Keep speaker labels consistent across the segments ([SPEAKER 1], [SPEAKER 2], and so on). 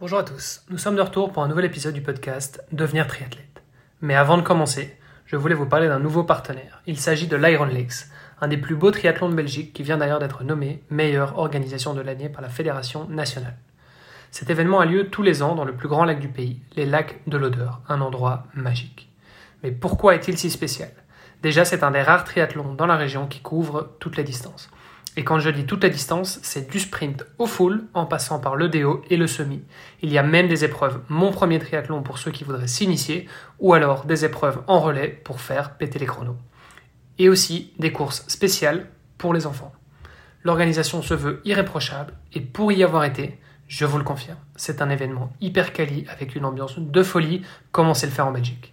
[SPEAKER 1] Bonjour à tous, nous sommes de retour pour un nouvel épisode du podcast Devenir triathlète. Mais avant de commencer, je voulais vous parler d'un nouveau partenaire. Il s'agit de l'Iron Lakes, un des plus beaux triathlons de Belgique qui vient d'ailleurs d'être nommé meilleure organisation de l'année par la Fédération nationale. Cet événement a lieu tous les ans dans le plus grand lac du pays, les lacs de l'Odeur, un endroit magique. Mais pourquoi est-il si spécial? Déjà, c'est un des rares triathlons dans la région qui couvre toutes les distances. Et quand je dis toute la distance, c'est du sprint au full en passant par le déo et le semi. Il y a même des épreuves mon premier triathlon pour ceux qui voudraient s'initier ou alors des épreuves en relais pour faire péter les chronos. Et aussi des courses spéciales pour les enfants. L'organisation se veut irréprochable et pour y avoir été, je vous le confirme, c'est un événement hyper quali avec une ambiance de folie comme on sait le faire en Belgique.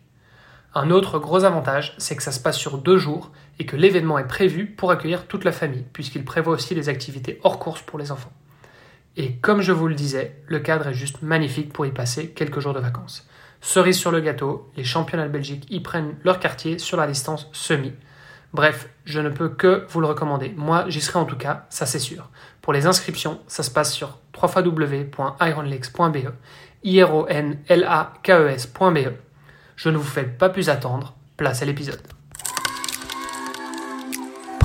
[SPEAKER 1] Un autre gros avantage, c'est que ça se passe sur deux jours et que l'événement est prévu pour accueillir toute la famille, puisqu'il prévoit aussi des activités hors course pour les enfants. Et comme je vous le disais, le cadre est juste magnifique pour y passer quelques jours de vacances. Cerise sur le gâteau, les championnats de Belgique y prennent leur quartier sur la distance semi. Bref, je ne peux que vous le recommander. Moi, j'y serai en tout cas, ça c'est sûr. Pour les inscriptions, ça se passe sur www.ironlakes.be, i r o n l a k e s.be. Je ne vous fais pas plus attendre, place à l'épisode.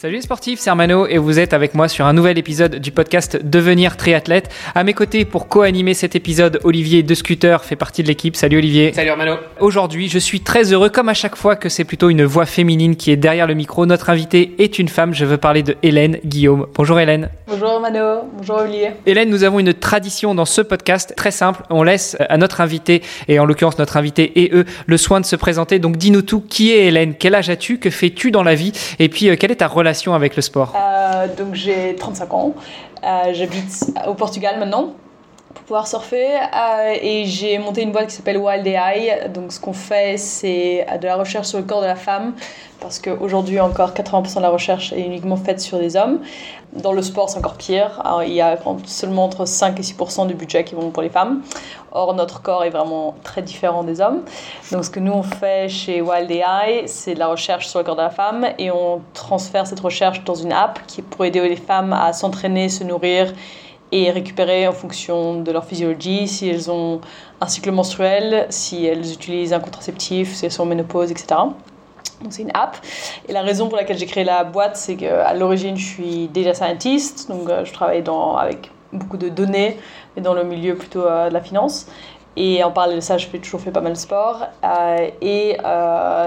[SPEAKER 2] Salut les sportifs, c'est Armano et vous êtes avec moi sur un nouvel épisode du podcast Devenir triathlète. À mes côtés pour co-animer cet épisode, Olivier de Scooter fait partie de l'équipe. Salut Olivier.
[SPEAKER 1] Salut Armano.
[SPEAKER 2] Aujourd'hui, je suis très heureux comme à chaque fois que c'est plutôt une voix féminine qui est derrière le micro. Notre invitée est une femme, je veux parler de Hélène Guillaume. Bonjour Hélène.
[SPEAKER 3] Bonjour Mano, bonjour Olivier.
[SPEAKER 2] Hélène, nous avons une tradition dans ce podcast très simple. On laisse à notre invité, et en l'occurrence notre invité et eux, le soin de se présenter. Donc dis-nous tout, qui est Hélène? Quel âge as-tu? Que fais-tu dans la vie? Et puis, euh, quelle est ta relation avec le sport.
[SPEAKER 3] Euh, Donc j'ai 35 ans, euh, j'habite au Portugal maintenant pour pouvoir surfer euh, et j'ai monté une boîte qui s'appelle Wild AI. Donc ce qu'on fait c'est de la recherche sur le corps de la femme parce qu'aujourd'hui encore 80% de la recherche est uniquement faite sur des hommes. Dans le sport c'est encore pire, il y a seulement entre 5 et 6% du budget qui vont pour les femmes. Or, notre corps est vraiment très différent des hommes. Donc, ce que nous, on fait chez Wild AI, c'est de la recherche sur le corps de la femme et on transfère cette recherche dans une app qui est pour aider les femmes à s'entraîner, se nourrir et récupérer en fonction de leur physiologie, si elles ont un cycle menstruel, si elles utilisent un contraceptif, si elles sont en ménopause, etc. Donc c'est une app. Et la raison pour laquelle j'ai créé la boîte, c'est qu'à l'origine, je suis data scientist, donc euh, je travaille dans, avec beaucoup de données, mais dans le milieu plutôt euh, de la finance. Et en parallèle de ça, je fais toujours fait pas mal de sport. Euh, et,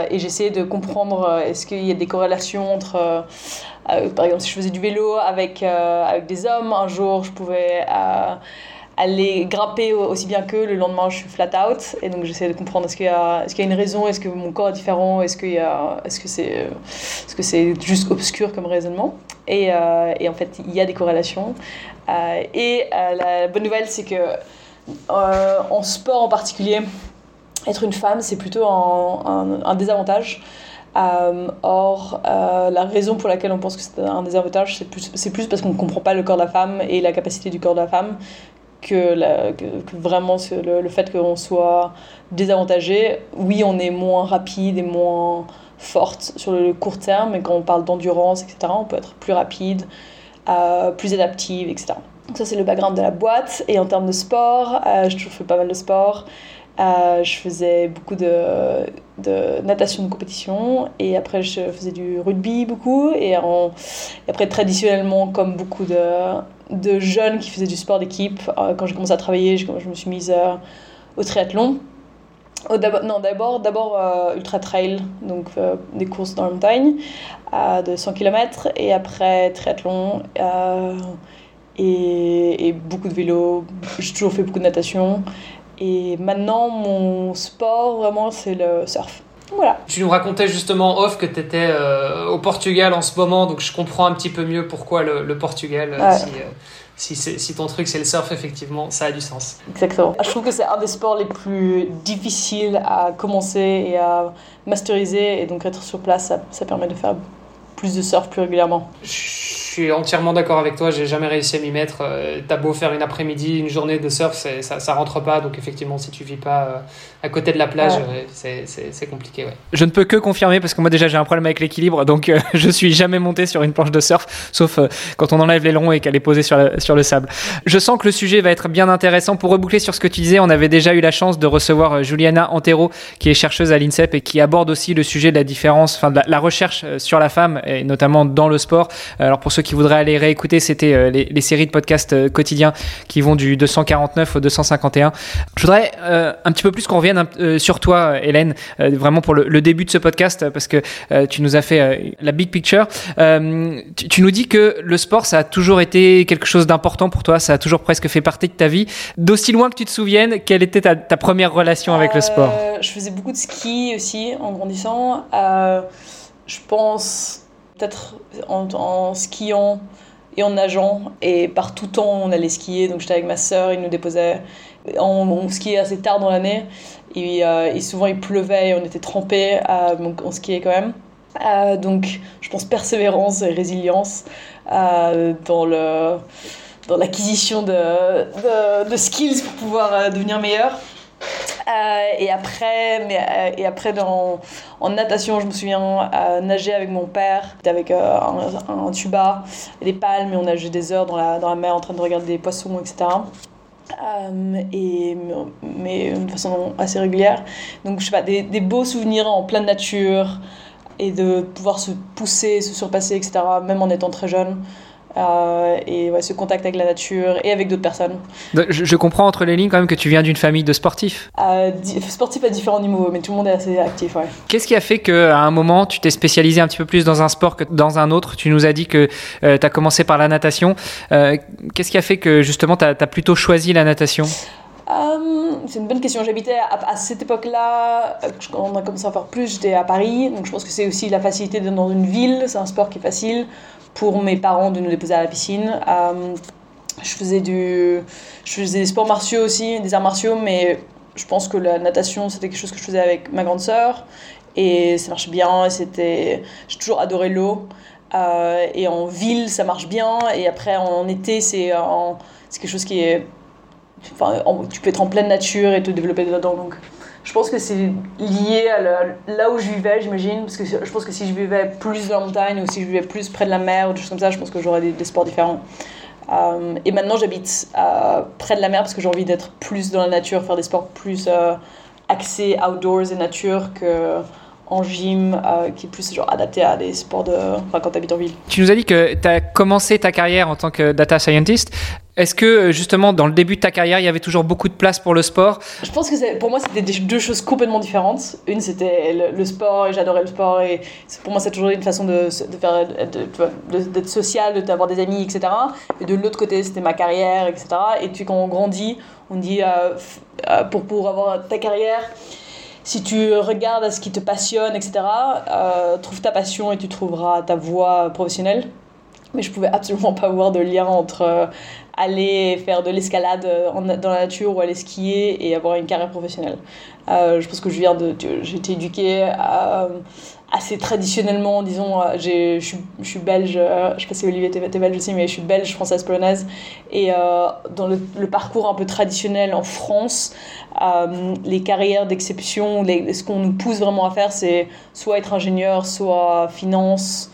[SPEAKER 3] et j'essaie de comprendre est-ce qu'il y a des corrélations entre, par exemple, si je faisais du vélo avec, euh, avec des hommes, un jour je pouvais euh, aller grimper aussi bien qu'eux, le lendemain je suis flat out. Et donc j'essaie de comprendre est-ce qu'il y, a, une raison, est-ce que mon corps est différent, est-ce, qu'il est-ce que c'est est -ce c'est juste obscur comme raisonnement? Et, en fait, il y a des corrélations. et la bonne nouvelle, c'est que euh, en sport en particulier, être une femme, c'est plutôt un désavantage. Euh, or, euh, la raison pour laquelle on pense que c'est un désavantage, c'est plus, c'est plus parce qu'on ne comprend pas le corps de la femme et la capacité du corps de la femme que, la, que, vraiment le, fait qu'on soit désavantagé. Oui, on est moins rapide et moins forte sur le court terme, mais quand on parle d'endurance, etc., on peut être plus rapide, euh, plus adaptive, etc. Donc ça c'est le background de la boîte. Et en termes de sport, toujours fait pas mal de sport. Euh, je faisais beaucoup de, natation de compétition et après je faisais du rugby beaucoup et, après traditionnellement comme beaucoup de, jeunes qui faisaient du sport d'équipe euh, quand j'ai commencé à travailler je, me suis mise euh, au triathlon non d'abord d'abord ultra trail donc des courses dans la montagne de 100 km et après triathlon et, beaucoup de vélo. J'ai toujours fait beaucoup de natation. Et maintenant, mon sport, vraiment, c'est le surf. Voilà.
[SPEAKER 1] Tu nous racontais justement off que tu étais euh, au Portugal en ce moment, donc je comprends un petit peu mieux pourquoi le, le Portugal,
[SPEAKER 3] ouais.
[SPEAKER 1] si, euh, si, si ton truc c'est le surf, effectivement, ça a du sens.
[SPEAKER 3] Exactement. Je trouve que c'est un des sports les plus difficiles à commencer et à masteriser. Et donc être sur place, ça, ça permet de faire plus de surf plus régulièrement.
[SPEAKER 1] Suis entièrement d'accord avec toi, j'ai jamais réussi à m'y mettre. Euh, t'as beau faire une après-midi, une journée de surf, ça, ça rentre pas. Donc effectivement, si tu vis pas euh, à côté de la plage, ouais. c'est compliqué. Ouais.
[SPEAKER 2] Je ne peux que confirmer parce que moi déjà j'ai un problème avec l'équilibre, donc euh, je suis jamais monté sur une planche de surf, sauf quand on enlève les longs et qu'elle est posée sur, sur le sable. Je sens que le sujet va être bien intéressant. Pour reboucler sur ce que tu disais, on avait déjà eu la chance de recevoir Juliana Antero, qui est chercheuse à l'INSEP et qui aborde aussi le sujet de la différence, enfin de la, la recherche sur la femme et notamment dans le sport. Alors pour ceux qui voudraient aller réécouter, c'était euh, les, les, séries de podcasts euh, quotidiens qui vont du 249 au 251. Je voudrais euh, un petit peu plus qu'on revienne sur toi, Hélène, vraiment pour le, début de ce podcast, parce que tu nous as fait la big picture. Tu, nous dis que le sport, ça a toujours été quelque chose d'important pour toi, ça a toujours presque fait partie de ta vie. D'aussi loin que tu te souviennes, quelle était ta, première relation avec le sport?
[SPEAKER 3] Je faisais beaucoup de ski aussi en grandissant. je pense peut-être en, en, skiant et en nageant. Et par tout temps, on allait skier. Donc j'étais avec ma sœur, il nous déposait. On, on skiait assez tard dans l'année. Et, euh, souvent il pleuvait et on était trempés. Euh, donc on skiait quand même. Euh, donc je pense persévérance et résilience dans le dans l'acquisition de, de, skills pour pouvoir devenir meilleur. Et après, mais, et après dans, en natation, je me souviens nager avec mon père, avec un, un, tuba, des palmes, et on nageait des heures dans la, dans la mer en train de regarder des poissons, etc. et, mais de façon assez régulière. Donc, je sais pas, des, des beaux souvenirs en pleine nature et de pouvoir se pousser, se surpasser, etc., même en étant très jeune. Euh, et ouais, ce contact avec la nature et avec d'autres personnes.
[SPEAKER 2] Je, je, comprends entre les lignes quand même que tu viens d'une famille de sportifs.
[SPEAKER 3] Euh, sportifs à différents niveaux, mais tout le monde est assez actif. Ouais.
[SPEAKER 2] Qu'est-ce qui a fait qu'à un moment tu t'es spécialisé un petit peu plus dans un sport que dans un autre? Tu nous as dit que euh, tu as commencé par la natation. Euh, Qu'est-ce qui a fait que justement tu as, as, plutôt choisi la natation?
[SPEAKER 3] C'est une bonne question. J'habitais à, à, cette époque-là, on a commencé à faire plus, j'étais à Paris. Donc je pense que c'est aussi la facilité d'être dans une ville. C'est un sport qui est facile pour mes parents de nous déposer à la piscine. Euh, je, faisais du, je faisais des sports martiaux aussi, des arts martiaux, mais je pense que la natation, c'était quelque chose que je faisais avec ma grande sœur. Et ça marche bien. J'ai toujours adoré l'eau. Euh, et en ville, ça marche bien. Et après, en été, c'est quelque chose qui est. Enfin, tu peux être en pleine nature et te développer dedans. Donc, je pense que c'est lié à là où je vivais, j'imagine. Parce que je pense que si je vivais plus dans la montagne ou si je vivais plus près de la mer ou des choses comme ça, je pense que j'aurais des, des, sports différents. Euh, et maintenant, j'habite euh, près de la mer parce que j'ai envie d'être plus dans la nature, faire des sports plus euh, axés outdoors et nature que en gym euh, qui est plus genre adapté à des sports de enfin, quand tu habites en ville.
[SPEAKER 2] Tu nous as dit que tu as commencé ta carrière en tant que data scientist. Est-ce que justement dans le début de ta carrière, il y avait toujours beaucoup de place pour le sport?
[SPEAKER 3] Je pense que pour moi c'était deux choses complètement différentes. Une c'était le, le, sport et j'adorais le sport et pour moi c'est toujours une façon de, de faire d'être social, d'avoir des amis, etc. Et de l'autre côté c'était ma carrière, etc. Et puis quand on grandit, on dit euh, euh, pour pour avoir ta carrière si tu regardes à ce qui te passionne, etc., euh, trouve ta passion et tu trouveras ta voie professionnelle. Mais je pouvais absolument pas voir de lien entre euh, aller faire de l'escalade euh, dans la nature ou aller skier et avoir une carrière professionnelle. Je pense que je viens de. J'ai été éduquée à, assez traditionnellement, disons, je suis, je suis belge, je sais pas si Olivier était belge aussi, mais je suis belge, française, polonaise. Et euh, dans le, le, parcours un peu traditionnel en France, euh, les carrières d'exception, ce qu'on nous pousse vraiment à faire, c'est soit être ingénieur, soit finance,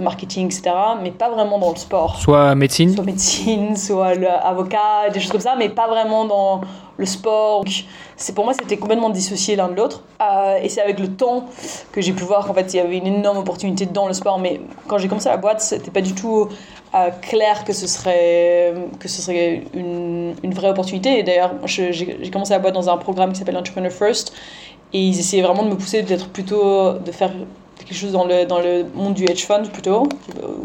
[SPEAKER 3] marketing, etc., mais pas vraiment dans le sport.
[SPEAKER 2] Soit médecine
[SPEAKER 3] Soit médecine, soit avocat, des choses comme ça, mais pas vraiment dans le sport. C'est pour moi, c'était complètement dissocié l'un de l'autre. Euh, et c'est avec le temps que j'ai pu voir qu'en fait, il y avait une énorme opportunité dans le sport. Mais quand j'ai commencé la boîte, c'était pas du tout euh, clair que ce serait, que ce serait une, une vraie opportunité. Et d'ailleurs, j'ai commencé la boîte dans un programme qui s'appelle Entrepreneur First. Et ils essayaient vraiment de me pousser d'être plutôt, de faire quelque chose dans le, dans le monde du hedge fund plutôt,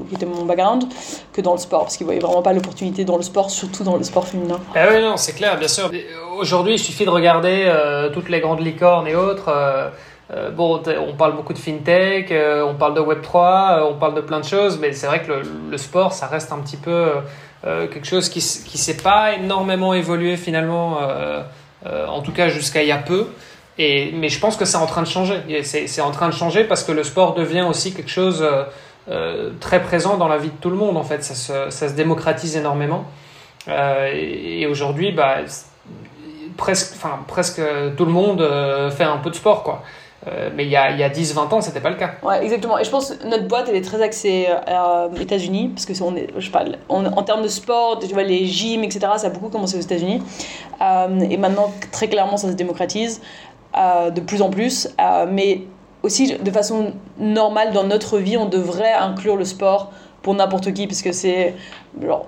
[SPEAKER 3] qui était mon background, que dans le sport, parce qu'ils ne voyaient vraiment pas l'opportunité dans le sport, surtout dans le sport féminin.
[SPEAKER 1] Ah oui, non, c'est clair, bien sûr. Aujourd'hui, il suffit de regarder euh, toutes les grandes licornes et autres. Euh, euh, bon, on parle beaucoup de fintech, euh, on parle de Web3, euh, on parle de plein de choses, mais c'est vrai que le, le, sport, ça reste un petit peu quelque chose qui qui s'est pas énormément évolué finalement, en tout cas jusqu'à il y a peu. Et, mais je pense que c'est en train de changer. C'est en train de changer parce que le sport devient aussi quelque chose très présent dans la vie de tout le monde en fait. Ça se, ça se démocratise énormément. et, et aujourd'hui, bah, presque, enfin, presque tout le monde euh, fait un peu de sport, quoi. Euh, mais il y a, y a 10-20 ans, c'était pas le cas.
[SPEAKER 3] Ouais, exactement. Et je pense que notre boîte, elle est très axée euh, aux États-Unis, parce que on est, je sais en termes de sport, tu vois, les gyms, etc., ça a beaucoup commencé aux États-Unis. et maintenant, très clairement, ça se démocratise de plus en plus. mais aussi, de façon normale, dans notre vie, on devrait inclure le sport pour n'importe qui, parce que c'est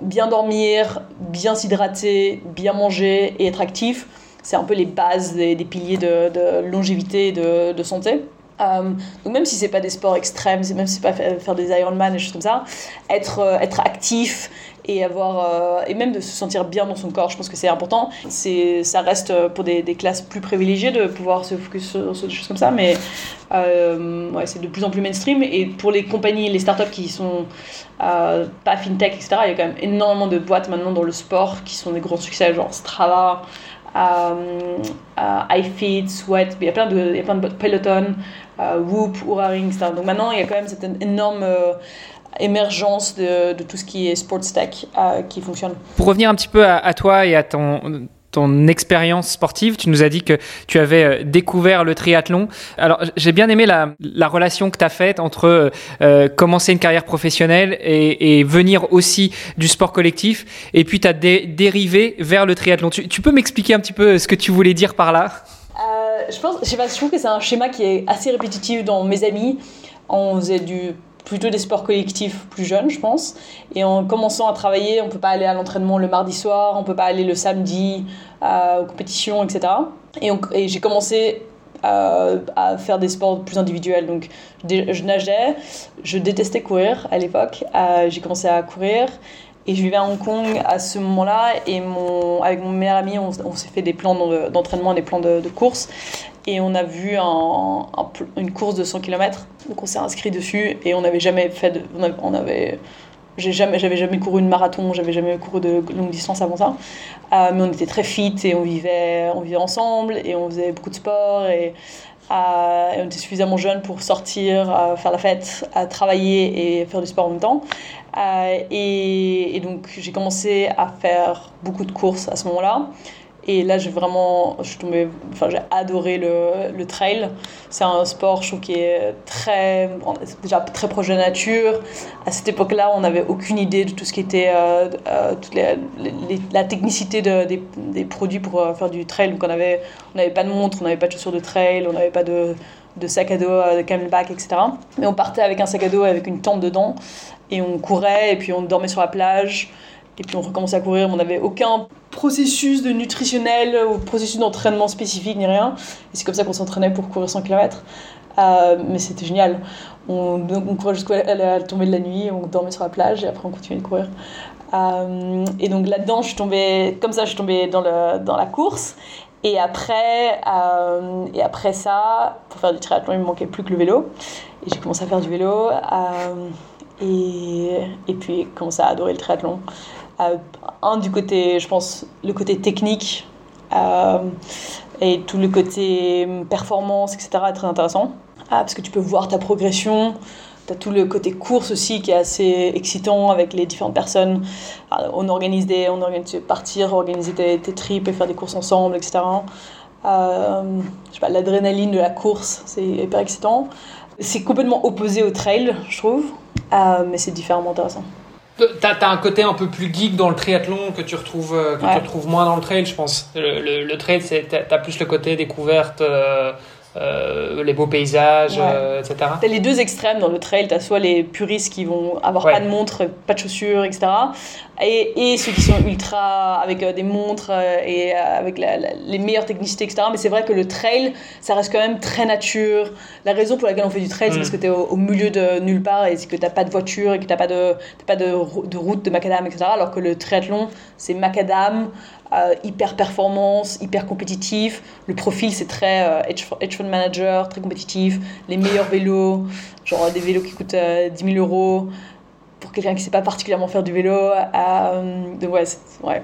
[SPEAKER 3] bien dormir, bien s'hydrater, bien manger et être actif. C'est un peu les bases des, piliers de, longévité et de, santé. Euh, donc même si c'est pas des sports extrêmes, même si c'est pas faire des Ironman et choses comme ça, être, euh, être actif et avoir euh, et même de se sentir bien dans son corps, je pense que c'est important. C'est ça reste pour des, des, classes plus privilégiées de pouvoir se focus sur, des choses comme ça, mais euh, ouais, c'est de plus en plus mainstream. Et pour les compagnies, les startups qui sont euh, pas fintech, etc., il y a quand même énormément de boîtes maintenant dans le sport qui sont des gros succès, genre Strava, euh, iFit, Sweat, il y a plein de, il y a plein de Peloton, Whoop, Oura Ring, etc. Donc maintenant, il y a quand même cette énorme émergence de, de, tout ce qui est sports tech qui fonctionne.
[SPEAKER 2] Pour revenir un petit peu à, à toi et à ton, ton expérience sportive. Tu nous as dit que tu avais euh, découvert le triathlon. Alors, j'ai bien aimé la, la relation que tu as faite entre euh, euh, commencer une carrière professionnelle et, et, venir aussi du sport collectif. Et puis, tu as dérivé vers le triathlon. Tu, tu peux m'expliquer un petit peu ce que tu voulais dire par là?
[SPEAKER 3] Je, pense, je, sais pas, je trouve que c'est un schéma qui est assez répétitif dans mes amis. On faisait du plutôt des sports collectifs plus jeunes, je pense. Et en commençant à travailler, on peut pas aller à l'entraînement le mardi soir, on peut pas aller le samedi euh, aux compétitions, etc. Et, et j'ai commencé euh, à faire des sports plus individuels. Donc, je, nageais, je détestais courir à l'époque. Euh, j'ai commencé à courir. Et je vivais à Hong Kong à ce moment-là, et mon, avec mon meilleur ami, on, s'est fait des plans d'entraînement, des plans de, de course et on a vu un, une course de 100 km. Donc on s'est inscrit dessus et on n'avait jamais fait de, on avait, j'ai jamais j'avais jamais couru une marathon, j'avais jamais couru de longue distance avant ça. Euh, mais on était très fit et on vivait on vivait ensemble et on faisait beaucoup de sport et, euh, on était suffisamment jeunes pour sortir, euh, faire la fête, travailler et faire du sport en même temps. Et, et donc j'ai commencé à faire beaucoup de courses à ce moment-là. Et là, j'ai vraiment, j'ai adoré le, le trail. C'est un sport, je trouve, qui est très, déjà très proche de la nature. À cette époque-là, on n'avait aucune idée de tout ce qui était, euh, euh toute la technicité de, des, des, produits pour euh, faire du trail. Donc, on n'avait on avait pas de montre, on n'avait pas de chaussures de trail, on n'avait pas de, de sac à dos, euh, de camelback, etc. Mais on partait avec un sac à dos avec une tente dedans et on courait et puis on dormait sur la plage. Et puis on recommençait à courir, on n'avait aucun processus de nutritionnel ou processus d'entraînement spécifique ni rien. Et c'est comme ça qu'on s'entraînait pour courir 100 km. Euh, mais c'était génial. On, courait jusqu'à la tombée de la nuit, on dormait sur la plage et après on continuait de courir. Euh, et donc là-dedans, je suis tombée, comme ça, je suis dans, le, dans la course. Et après, euh, et après ça, pour faire du triathlon, il me manquait plus que le vélo. Et j'ai commencé à faire du vélo. Et, et puis, commencé à adorer le triathlon. Euh, un du côté, je pense, le côté technique euh, et tout le côté performance, etc. est très intéressant. Ah, parce que tu peux voir ta progression. Tu as tout le côté course aussi qui est assez excitant avec les différentes personnes. On organise des, on organise partir, organiser tes, tes trips et faire des courses ensemble, etc. Euh, je sais pas, l'adrénaline de la course, c'est hyper excitant. C'est complètement opposé au trail, je trouve, euh, mais c'est différemment intéressant.
[SPEAKER 1] T'as as un côté un peu plus geek dans le triathlon que tu retrouves, euh, que tu retrouves moins dans le trail, je pense. Le, le, le trail, t'as plus le côté découverte, euh, euh, les beaux paysages, euh, etc.
[SPEAKER 3] T'as les deux extrêmes dans le trail. T'as soit les puristes qui vont avoir pas de montre, pas de chaussures, etc. Et, et ceux qui sont ultra avec euh, des montres et avec les meilleures technicités, etc. Mais c'est vrai que le trail, ça reste quand même très nature. La raison pour laquelle on fait du trail, c'est parce mm. que t'es au, au, milieu de nulle part et c'est que t'as pas de voiture et que t'as pas de, pas de, de route de macadam, etc. Alors que le triathlon, c'est macadam. Euh, hyper performance, hyper compétitif. Le profil, c'est très euh, hedge, fund manager, très compétitif. Les meilleurs vélos, genre des vélos qui coûtent 10 euh, 000 euros pour quelqu'un qui ne sait pas particulièrement faire du vélo. Ouais, c'est ouais,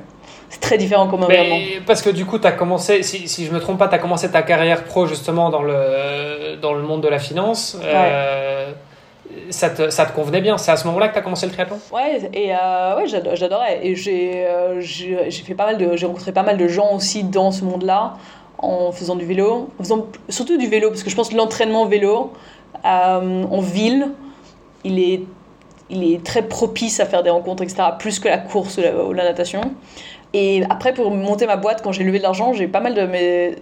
[SPEAKER 3] très différent comme environnement.
[SPEAKER 1] Parce que du coup, tu as commencé, si, si je me trompe pas, tu as commencé ta carrière pro justement dans le, dans le monde de la finance. Euh, ça, te, ça te convenait bien C'est à ce moment-là que tu as commencé le triathlon?
[SPEAKER 3] Ouais, et euh, ouais, j'adorais. Et j'ai j'ai fait pas mal j'ai rencontré pas mal de gens aussi dans ce monde-là en faisant du vélo, en faisant surtout du vélo, parce que je pense que l'entraînement vélo en ville, il est il est très propice à faire des rencontres, etc., plus que la course ou la, natation. Et après, pour monter ma boîte, quand j'ai levé de l'argent, j'ai pas mal de mes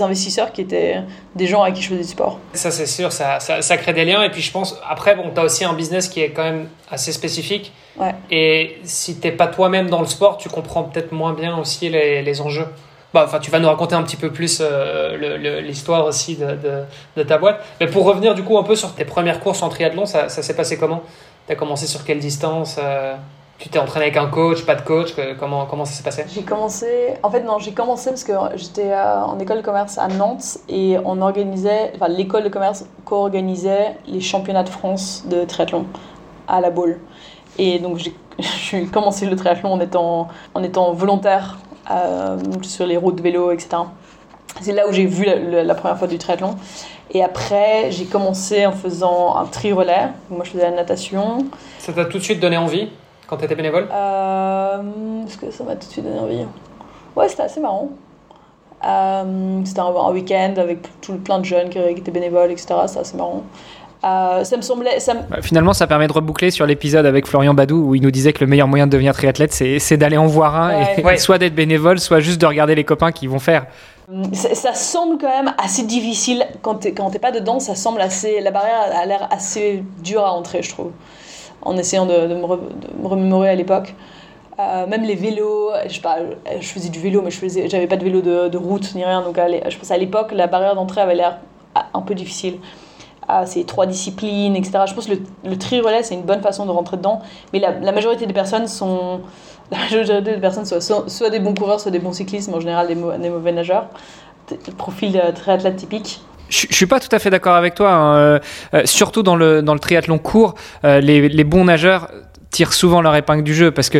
[SPEAKER 3] investisseurs qui étaient des gens avec qui je faisais du sport.
[SPEAKER 1] Ça, c'est sûr, ça, ça, crée des liens. Et puis, je pense, après, bon, tu as aussi un business qui est quand même assez spécifique.
[SPEAKER 3] Ouais.
[SPEAKER 1] Et si t'es pas toi-même dans le sport, tu comprends peut-être moins bien aussi les, les enjeux. Bah, enfin, tu vas nous raconter un petit peu plus euh, l'histoire aussi de, de, de, ta boîte. Mais pour revenir du coup un peu sur tes premières courses en triathlon, ça, ça s'est passé comment? Tu as commencé sur quelle distance euh, Tu t'es entraîné avec un coach, pas de coach Comment, comment ça s'est passé?
[SPEAKER 3] J'ai commencé. En fait, non, j'ai commencé parce que j'étais euh, en école de commerce à Nantes et on organisait. Enfin, l'école de commerce co-organisait les championnats de France de triathlon à la boule. Et donc, j'ai commencé le triathlon en étant, en étant volontaire euh, sur les routes de vélo, etc. C'est là où j'ai vu la, première fois du triathlon. Et après, j'ai commencé en faisant un tri-relais. Moi, je faisais la natation.
[SPEAKER 1] Ça t'a tout de suite donné envie? Quand tu étais bénévole
[SPEAKER 3] euh, Est-ce que ça m'a tout de suite donné envie? Ouais, c'était assez marrant. Euh, c'était un, week-end avec tout, plein de jeunes qui, étaient bénévoles, etc. C'était assez marrant. Euh, ça me semblait. Ça
[SPEAKER 2] bah, finalement, ça permet de reboucler sur l'épisode avec Florian Badou où il nous disait que le meilleur moyen de devenir triathlète, c'est d'aller en voir un, et, soit d'être bénévole, soit juste de regarder les copains qui vont faire.
[SPEAKER 3] Ça, semble quand même assez difficile quand tu n'es pas dedans. Ça semble assez, la barrière a l'air assez dure à entrer, je trouve, en essayant de, me, remémorer à l'époque. Euh, même les vélos, je, faisais du vélo, mais je j'avais pas de vélo de, route ni rien. Donc je pense à l'époque, la barrière d'entrée avait l'air un peu difficile. Ah, c'est trois disciplines, etc. Je pense que le, le tri-relais, c'est une bonne façon de rentrer dedans. Mais la, majorité des personnes sont la majorité des personnes soit, des bons coureurs, soit des bons cyclistes, mais en général des, mauvais nageurs. Profil euh, triathlète typique.
[SPEAKER 2] Je, ne suis pas tout à fait d'accord avec toi, hein. euh, euh, surtout dans le, dans le triathlon court, les, les, bons nageurs tirent souvent leur épingle du jeu parce que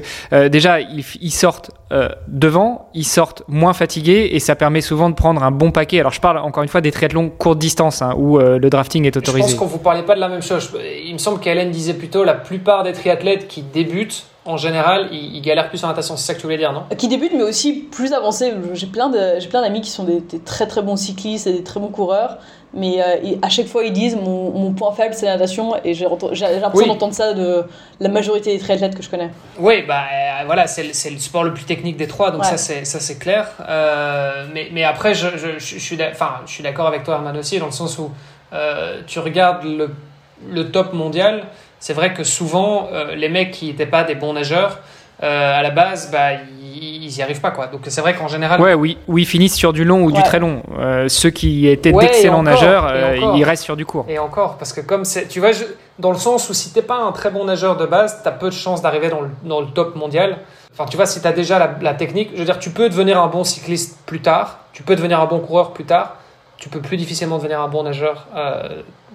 [SPEAKER 2] déjà ils, sortent devant, ils sortent moins fatigués et ça permet souvent de prendre un bon paquet. Alors je parle encore une fois des triathlons courte distance hein, où le drafting est autorisé.
[SPEAKER 1] Je pense qu'on vous parlait pas de la même chose. Il me semble qu'Hélène disait plutôt la plupart des triathlètes qui débutent en général, ils, galèrent plus en natation. C'est ça que tu voulais dire, non?
[SPEAKER 3] Qui débutent, mais aussi plus avancés. J'ai plein d'amis qui sont des, très très bons cyclistes et des très bons coureurs. Mais euh, à chaque fois, ils disent mon, mon point faible, c'est la natation. Et j'ai l'impression d'entendre ça de la majorité des triathlètes que je connais.
[SPEAKER 1] Oui, bah euh, voilà, c'est le sport le plus technique des trois. Donc ça, c'est clair. Euh, mais, mais après, je, je, je, suis d'accord avec toi, Herman, aussi, dans le sens où tu regardes le, le top mondial c'est vrai que souvent, euh, les mecs qui n'étaient pas des bons nageurs, euh, à la base, bah, ils n'y arrivent pas. Quoi. Donc c'est vrai qu'en général.
[SPEAKER 2] Ouais, oui, oui, ils finissent sur du long ou du très long. Euh, ceux qui étaient d'excellents nageurs, ils restent sur du court.
[SPEAKER 1] Et encore, parce que comme c'est. Tu vois, dans le sens où si tu n'es pas un très bon nageur de base, tu as peu de chances d'arriver dans le, dans le, top mondial. Enfin, tu vois, si tu as déjà la, la, technique, je veux dire, tu peux devenir un bon cycliste plus tard, tu peux devenir un bon coureur plus tard, tu peux plus difficilement devenir un bon nageur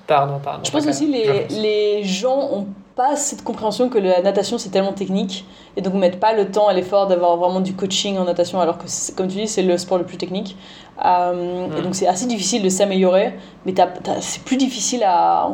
[SPEAKER 1] Pardon, pardon.
[SPEAKER 3] Je pense aussi les, les gens ont pas cette compréhension que la natation c'est tellement technique et donc mettent pas le temps et l'effort d'avoir vraiment du coaching en natation alors que comme tu dis c'est le sport le plus technique euh, et mm. donc c'est assez difficile de s'améliorer mais c'est plus difficile à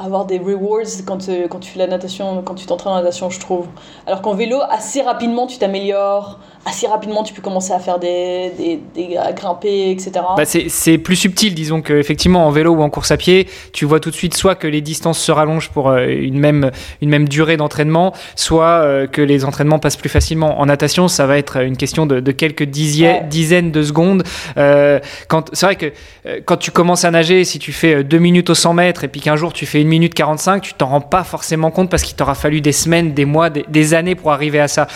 [SPEAKER 3] avoir des rewards quand, euh, quand tu fais la natation, quand tu t'entraînes en natation, je trouve. Alors qu'en vélo, assez rapidement, tu t'améliores, assez rapidement, tu peux commencer à faire des, des, des à grimper, etc.
[SPEAKER 2] Bah c'est plus subtil, disons qu'effectivement, en vélo ou en course à pied, tu vois tout de suite soit que les distances se rallongent pour euh, une même, une même durée d'entraînement, soit euh, que les entraînements passent plus facilement. En natation, ça va être une question de, de quelques dizaines de secondes. Euh, c'est vrai que quand tu commences à nager, si tu fais 2 minutes au 100 mètres et puis qu'un jour tu fais 1 minute 45, tu t'en rends pas forcément compte parce qu'il t'aura fallu des semaines, des mois, des, années pour arriver à ça.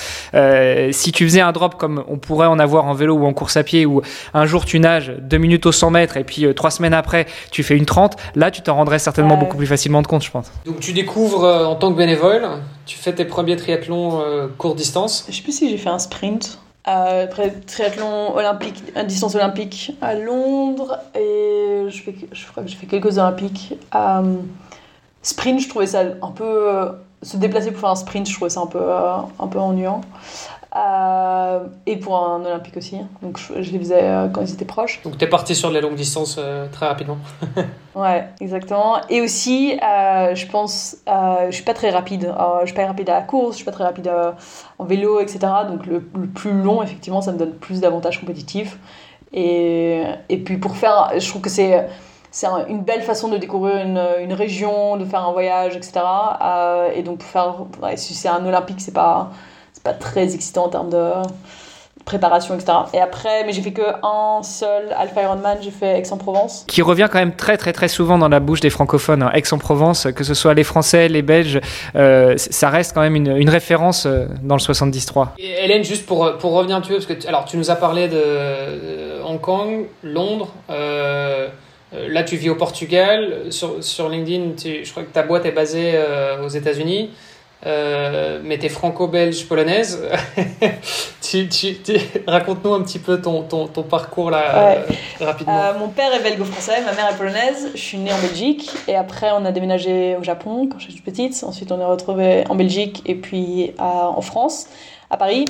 [SPEAKER 2] si tu faisais un drop comme on pourrait en avoir en vélo ou en course à pied, où un jour tu nages 2 minutes au 100 mètres et puis euh, trois semaines après tu fais une 30, là tu t'en rendrais certainement beaucoup plus facilement de compte, je pense.
[SPEAKER 1] Donc tu découvres euh, en tant que bénévole, tu fais tes premiers triathlons euh, courte distance.
[SPEAKER 3] Je sais plus si j'ai fait un sprint. après triathlon olympique, distance olympique à Londres et je, fais, je crois que j'ai fait quelques olympiques. sprint, je trouvais ça un peu. se déplacer pour faire un sprint, je trouvais ça un peu, un peu ennuyant. Euh, et pour un olympique aussi. Donc je, les faisais euh, quand ils étaient proches.
[SPEAKER 1] Donc tu es parti sur les longues distances euh, très rapidement.
[SPEAKER 3] ouais, exactement. Et aussi, je pense, je suis pas très rapide. je suis pas rapide à la course, je suis pas très rapide en vélo, etc. Donc le, plus long, effectivement, ça me donne plus d'avantages compétitifs. Et, et puis pour faire, je trouve que c'est c'est une belle façon de découvrir une, une, région, de faire un voyage, etc. et donc pour faire, si c'est un olympique, c'est pas pas très excitant en termes de préparation, etc. Et après, mais j'ai fait que un seul Alpha Ironman, j'ai fait Aix-en-Provence.
[SPEAKER 2] Qui revient quand même très très très souvent dans la bouche des francophones. Hein. Aix-en-Provence, que ce soit les Français, les Belges, euh, ça reste quand même une, une référence euh, dans le 73.
[SPEAKER 1] Et Hélène, juste pour, pour revenir un petit peu, parce que alors tu nous as parlé de Hong Kong, Londres. Euh, là, tu vis au Portugal. Sur, sur LinkedIn, je crois que ta boîte est basée aux États-Unis. Euh, mais t'es franco-belge polonaise. tu, tu, Raconte-nous un petit peu ton, ton, ton parcours là, euh, rapidement.
[SPEAKER 3] Euh, mon père est belgo-français, ma mère est polonaise. Je suis née en Belgique et après on a déménagé au Japon quand j'étais petite. Ensuite on est retrouvé en Belgique et puis en France, à Paris.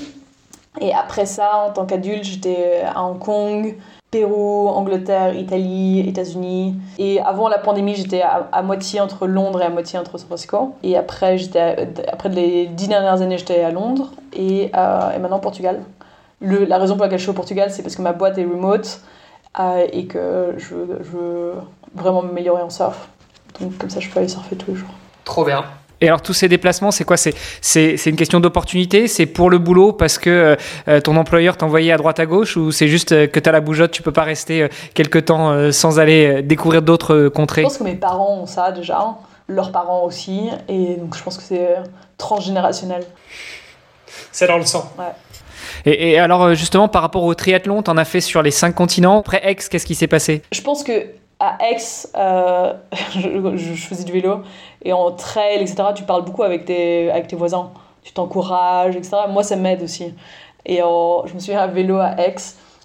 [SPEAKER 3] Et après ça, en tant qu'adulte, j'étais à Hong Kong, Pérou, Angleterre, Italie, États-Unis. Et avant la pandémie, j'étais à, moitié entre Londres et à moitié entre San Francisco. Et après, après les dix dernières années, j'étais à Londres et, euh, et maintenant Portugal. La raison pour laquelle je suis au Portugal, c'est parce que ma boîte est remote euh, et que je, je veux vraiment m'améliorer en surf. Donc comme ça, je peux aller surfer tous les jours.
[SPEAKER 1] Trop bien.
[SPEAKER 2] Et alors tous ces déplacements, c'est quoi? C'est une question d'opportunité? C'est pour le boulot parce que euh, ton employeur t'envoyait à droite à gauche? Ou c'est juste euh, que tu as la bougeotte, tu peux pas rester euh, quelque temps sans aller découvrir d'autres contrées?
[SPEAKER 3] Je pense que mes parents ont ça déjà, leurs parents aussi, et donc je pense que c'est transgénérationnel.
[SPEAKER 1] C'est dans le sang.
[SPEAKER 3] Ouais.
[SPEAKER 2] Et, et, alors justement par rapport au triathlon, tu en as fait sur les cinq continents. Après Aix, qu'est-ce qui s'est passé?
[SPEAKER 3] Je pense que à Aix, je, je, faisais du vélo et en trail, etc., tu parles beaucoup avec tes, avec tes voisins. Tu t'encourages, etc. Moi, ça m'aide aussi. Et je me souviens à vélo à Aix,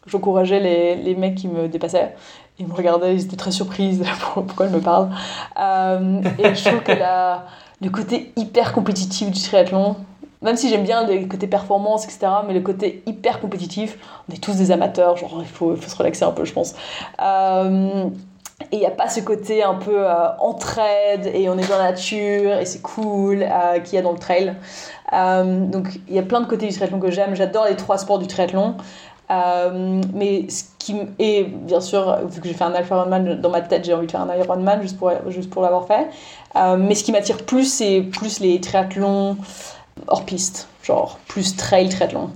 [SPEAKER 3] j'encourageais les, les mecs qui me dépassaient. Ils me regardaient, ils étaient très surprises pourquoi ils me parlent. Euh, et je trouve que le côté hyper compétitif du triathlon, même si j'aime bien le côté performance, etc., mais le côté hyper compétitif, on est tous des amateurs, genre il faut, faut se relaxer un peu, je pense. Euh, et il n'y a pas ce côté un peu euh, entraide et on est dans la nature et c'est cool euh, qu'il y a dans le trail. Euh, donc il y a plein de côtés du triathlon que j'aime. J'adore les trois sports du triathlon. mais ce qui et bien sûr, vu que j'ai fait un Alpha Ironman dans ma tête, j'ai envie de faire un Ironman juste pour, juste pour l'avoir fait. mais ce qui m'attire plus, c'est plus les triathlons hors piste, genre plus trail triathlon.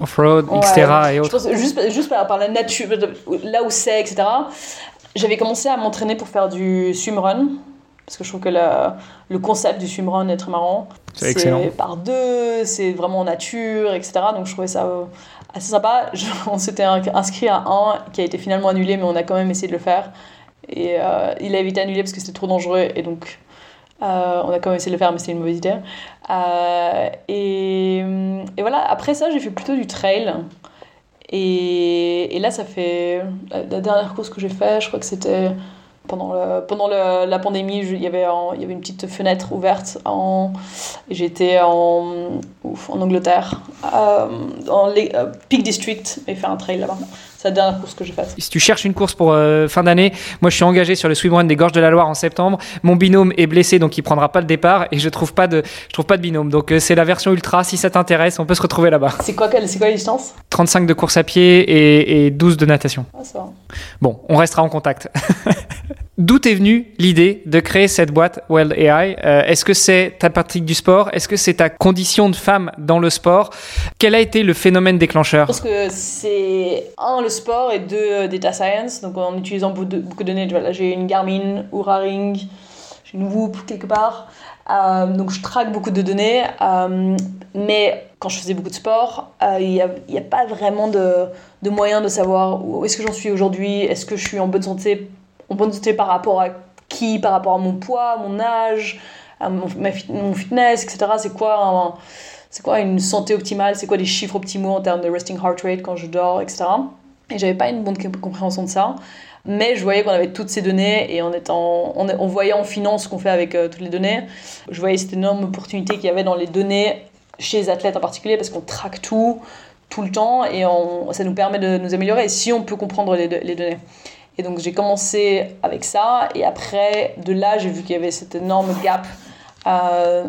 [SPEAKER 2] Off-road, etc. et autres.
[SPEAKER 3] juste, juste par, par, la nature, là où c'est, etc j'avais commencé à m'entraîner pour faire du swimrun. Parce que je trouve que le concept du swimrun est très marrant.
[SPEAKER 2] C'est excellent.
[SPEAKER 3] par deux, c'est vraiment en nature, etc. Donc je trouvais ça euh, assez sympa. on s'était inscrit à un qui a été finalement annulé, mais on a quand même essayé de le faire. Et euh, il a été annulé parce que c'était trop dangereux. Et donc euh, on a quand même essayé de le faire, mais c'était une mauvaise idée. et, et, voilà, après ça, j'ai fait plutôt du trail. Et, là, ça fait. La, dernière course que j'ai faite, je crois que c'était pendant, pendant la pandémie, il y, avait il y avait une petite fenêtre ouverte. En, j'étais en, en Angleterre, euh, dans les euh, Peak District, et faire un trail là-bas. C'est la dernière course que j'ai faite.
[SPEAKER 2] Si tu cherches une course pour euh, fin d'année, moi je suis engagé sur le swimrun des Gorges de la Loire en septembre. Mon binôme est blessé donc il prendra pas le départ et je trouve pas de, je trouve pas de binôme. Donc euh, c'est la version ultra. Si ça t'intéresse, on peut se retrouver là-bas.
[SPEAKER 3] C'est quoi, c'est quoi la distance?
[SPEAKER 2] 35 de course à pied et, et 12 de natation.
[SPEAKER 3] Ah, ça va.
[SPEAKER 2] Bon, on restera en contact. D'où est venue l'idée de créer cette boîte Wild AI euh, Est-ce que c'est ta pratique du sport? Est-ce que c'est ta condition de femme dans le sport? Quel a été le phénomène déclencheur?
[SPEAKER 3] Je pense que c'est un le sport et deux euh, data science. Donc en utilisant beaucoup de, données, j'ai une Garmin, Oura Ring, j'ai une Whoop quelque part. Euh, donc je traque beaucoup de données, mais quand je faisais beaucoup de sport, il n'y a, pas vraiment de moyen de savoir où est-ce que j'en suis aujourd'hui, est-ce que je suis en bonne santé en bonne santé par rapport à qui, par rapport à mon poids, mon âge, à mon, fitness, etc. C'est quoi, quoi une santé optimale, c'est quoi des chiffres optimaux en termes de resting heart rate quand je dors, etc. Et j'avais pas une bonne compréhension de ça. Mais je voyais qu'on avait toutes ces données et en étant, on, on voyait en finance ce qu'on fait avec toutes les données. Je voyais cette énorme opportunité qu'il y avait dans les données chez les athlètes en particulier parce qu'on traque tout tout le temps et on, ça nous permet de nous améliorer si on peut comprendre les données. Et donc j'ai commencé avec ça et après de là j'ai vu qu'il y avait cet énorme gap euh,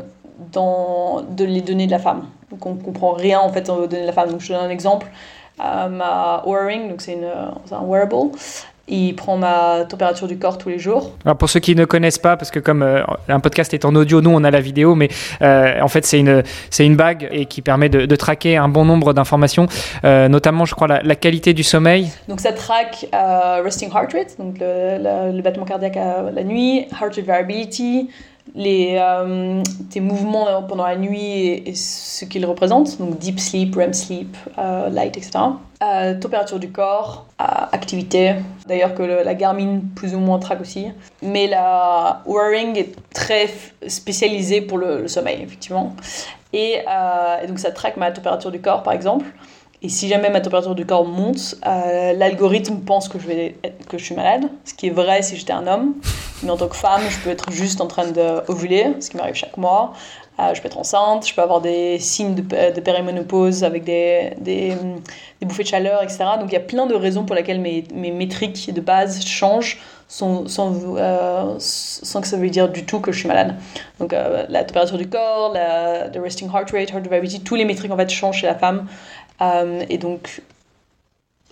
[SPEAKER 3] dans de les données de la femme. Donc on comprend rien en fait aux données de la femme. Donc je te donne un exemple. Euh, ma Oura-Ring, donc c'est un wearable, il prend ma température du corps tous les jours.
[SPEAKER 2] Alors pour ceux qui ne connaissent pas, parce que comme euh, un podcast est en audio, nous on a la vidéo, mais euh, en fait c'est une, c'est une bague et qui permet de, de traquer un bon nombre d'informations, euh, notamment je crois la, la, qualité du sommeil.
[SPEAKER 3] Donc ça traque resting heart rate, donc le, le, battement cardiaque à la nuit, heart rate variability, les, euh, tes mouvements pendant la nuit et, ce qu'ils représentent, donc deep sleep, REM sleep, euh, light, etc. Euh, température du corps, activité, d'ailleurs que la Garmin plus ou moins traque aussi. Mais la Wearing est très spécialisée pour le, sommeil, effectivement. Et, donc ça traque ma température du corps, par exemple. Et si jamais ma température du corps monte, euh, l'algorithme pense que je, vais que je suis malade, ce qui est vrai si j'étais un homme. Mais en tant que femme, je peux être juste en train d'ovuler, ce qui m'arrive chaque mois. Euh, je peux être enceinte, je peux avoir des signes de, de périménopause avec des, des, bouffées de chaleur, etc. Donc il y a plein de raisons pour lesquelles mes, mes métriques de base changent sans, sans, euh, sans, que ça veut dire du tout que je suis malade. Donc la température du corps, le resting heart rate, heart variability, tous les métriques en fait changent chez la femme. Euh, et donc,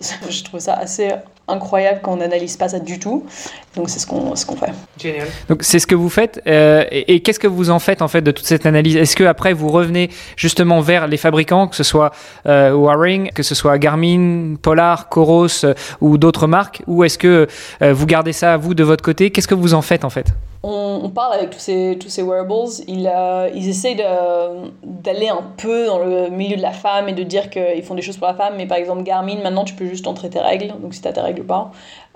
[SPEAKER 3] je trouve ça assez incroyable quand on n'analyse pas ça du tout. Donc c'est ce qu'on ce qu'on fait.
[SPEAKER 2] Génial. Donc c'est ce que vous faites. Euh, et, qu'est-ce que vous en faites en fait de toute cette analyse? Est-ce que après vous revenez justement vers les fabricants, que ce soit euh, Waring, que ce soit Garmin, Polar, Coros euh, ou d'autres marques, ou est-ce que euh, vous gardez ça à vous de votre côté? Qu'est-ce que vous en faites en fait?
[SPEAKER 3] On, parle avec tous ces, tous ces wearables, ils, euh, ils essayent d'aller un peu dans le milieu de la femme et de dire qu'ils font des choses pour la femme, mais par exemple Garmin, maintenant tu peux juste entrer tes règles, donc si tu as tes règles ou pas.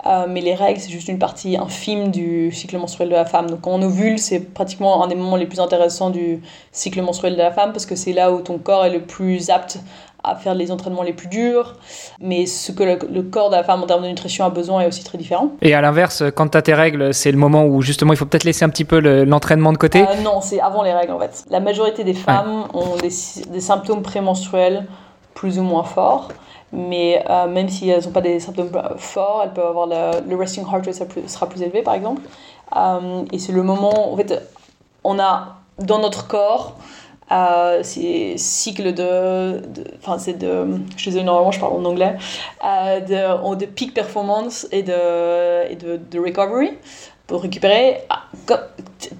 [SPEAKER 3] Euh, mais les règles, c'est juste une partie infime du cycle menstruel de la femme. Donc quand on ovule, c'est pratiquement un des moments les plus intéressants du cycle menstruel de la femme parce que c'est là où ton corps est le plus apte à faire les entraînements les plus durs, mais ce que le, corps de la femme en termes de nutrition a besoin est aussi très différent.
[SPEAKER 2] Et à l'inverse, quand tu as tes règles, c'est le moment où justement il faut peut-être laisser un petit peu l'entraînement de côté?
[SPEAKER 3] Euh, Non, c'est avant les règles en fait. La majorité des femmes ont des, des symptômes prémenstruels plus ou moins forts mais euh, même si elles n'ont pas des symptômes forts, elles peuvent avoir le, le resting heart rate sera plus, élevé par exemple. Euh, et c'est le moment, en fait, on a dans notre corps euh, ces cycles de, enfin c'est de, je sais normalement je parle en anglais, euh, de, de peak performance et de, et de, de recovery pour récupérer, ah,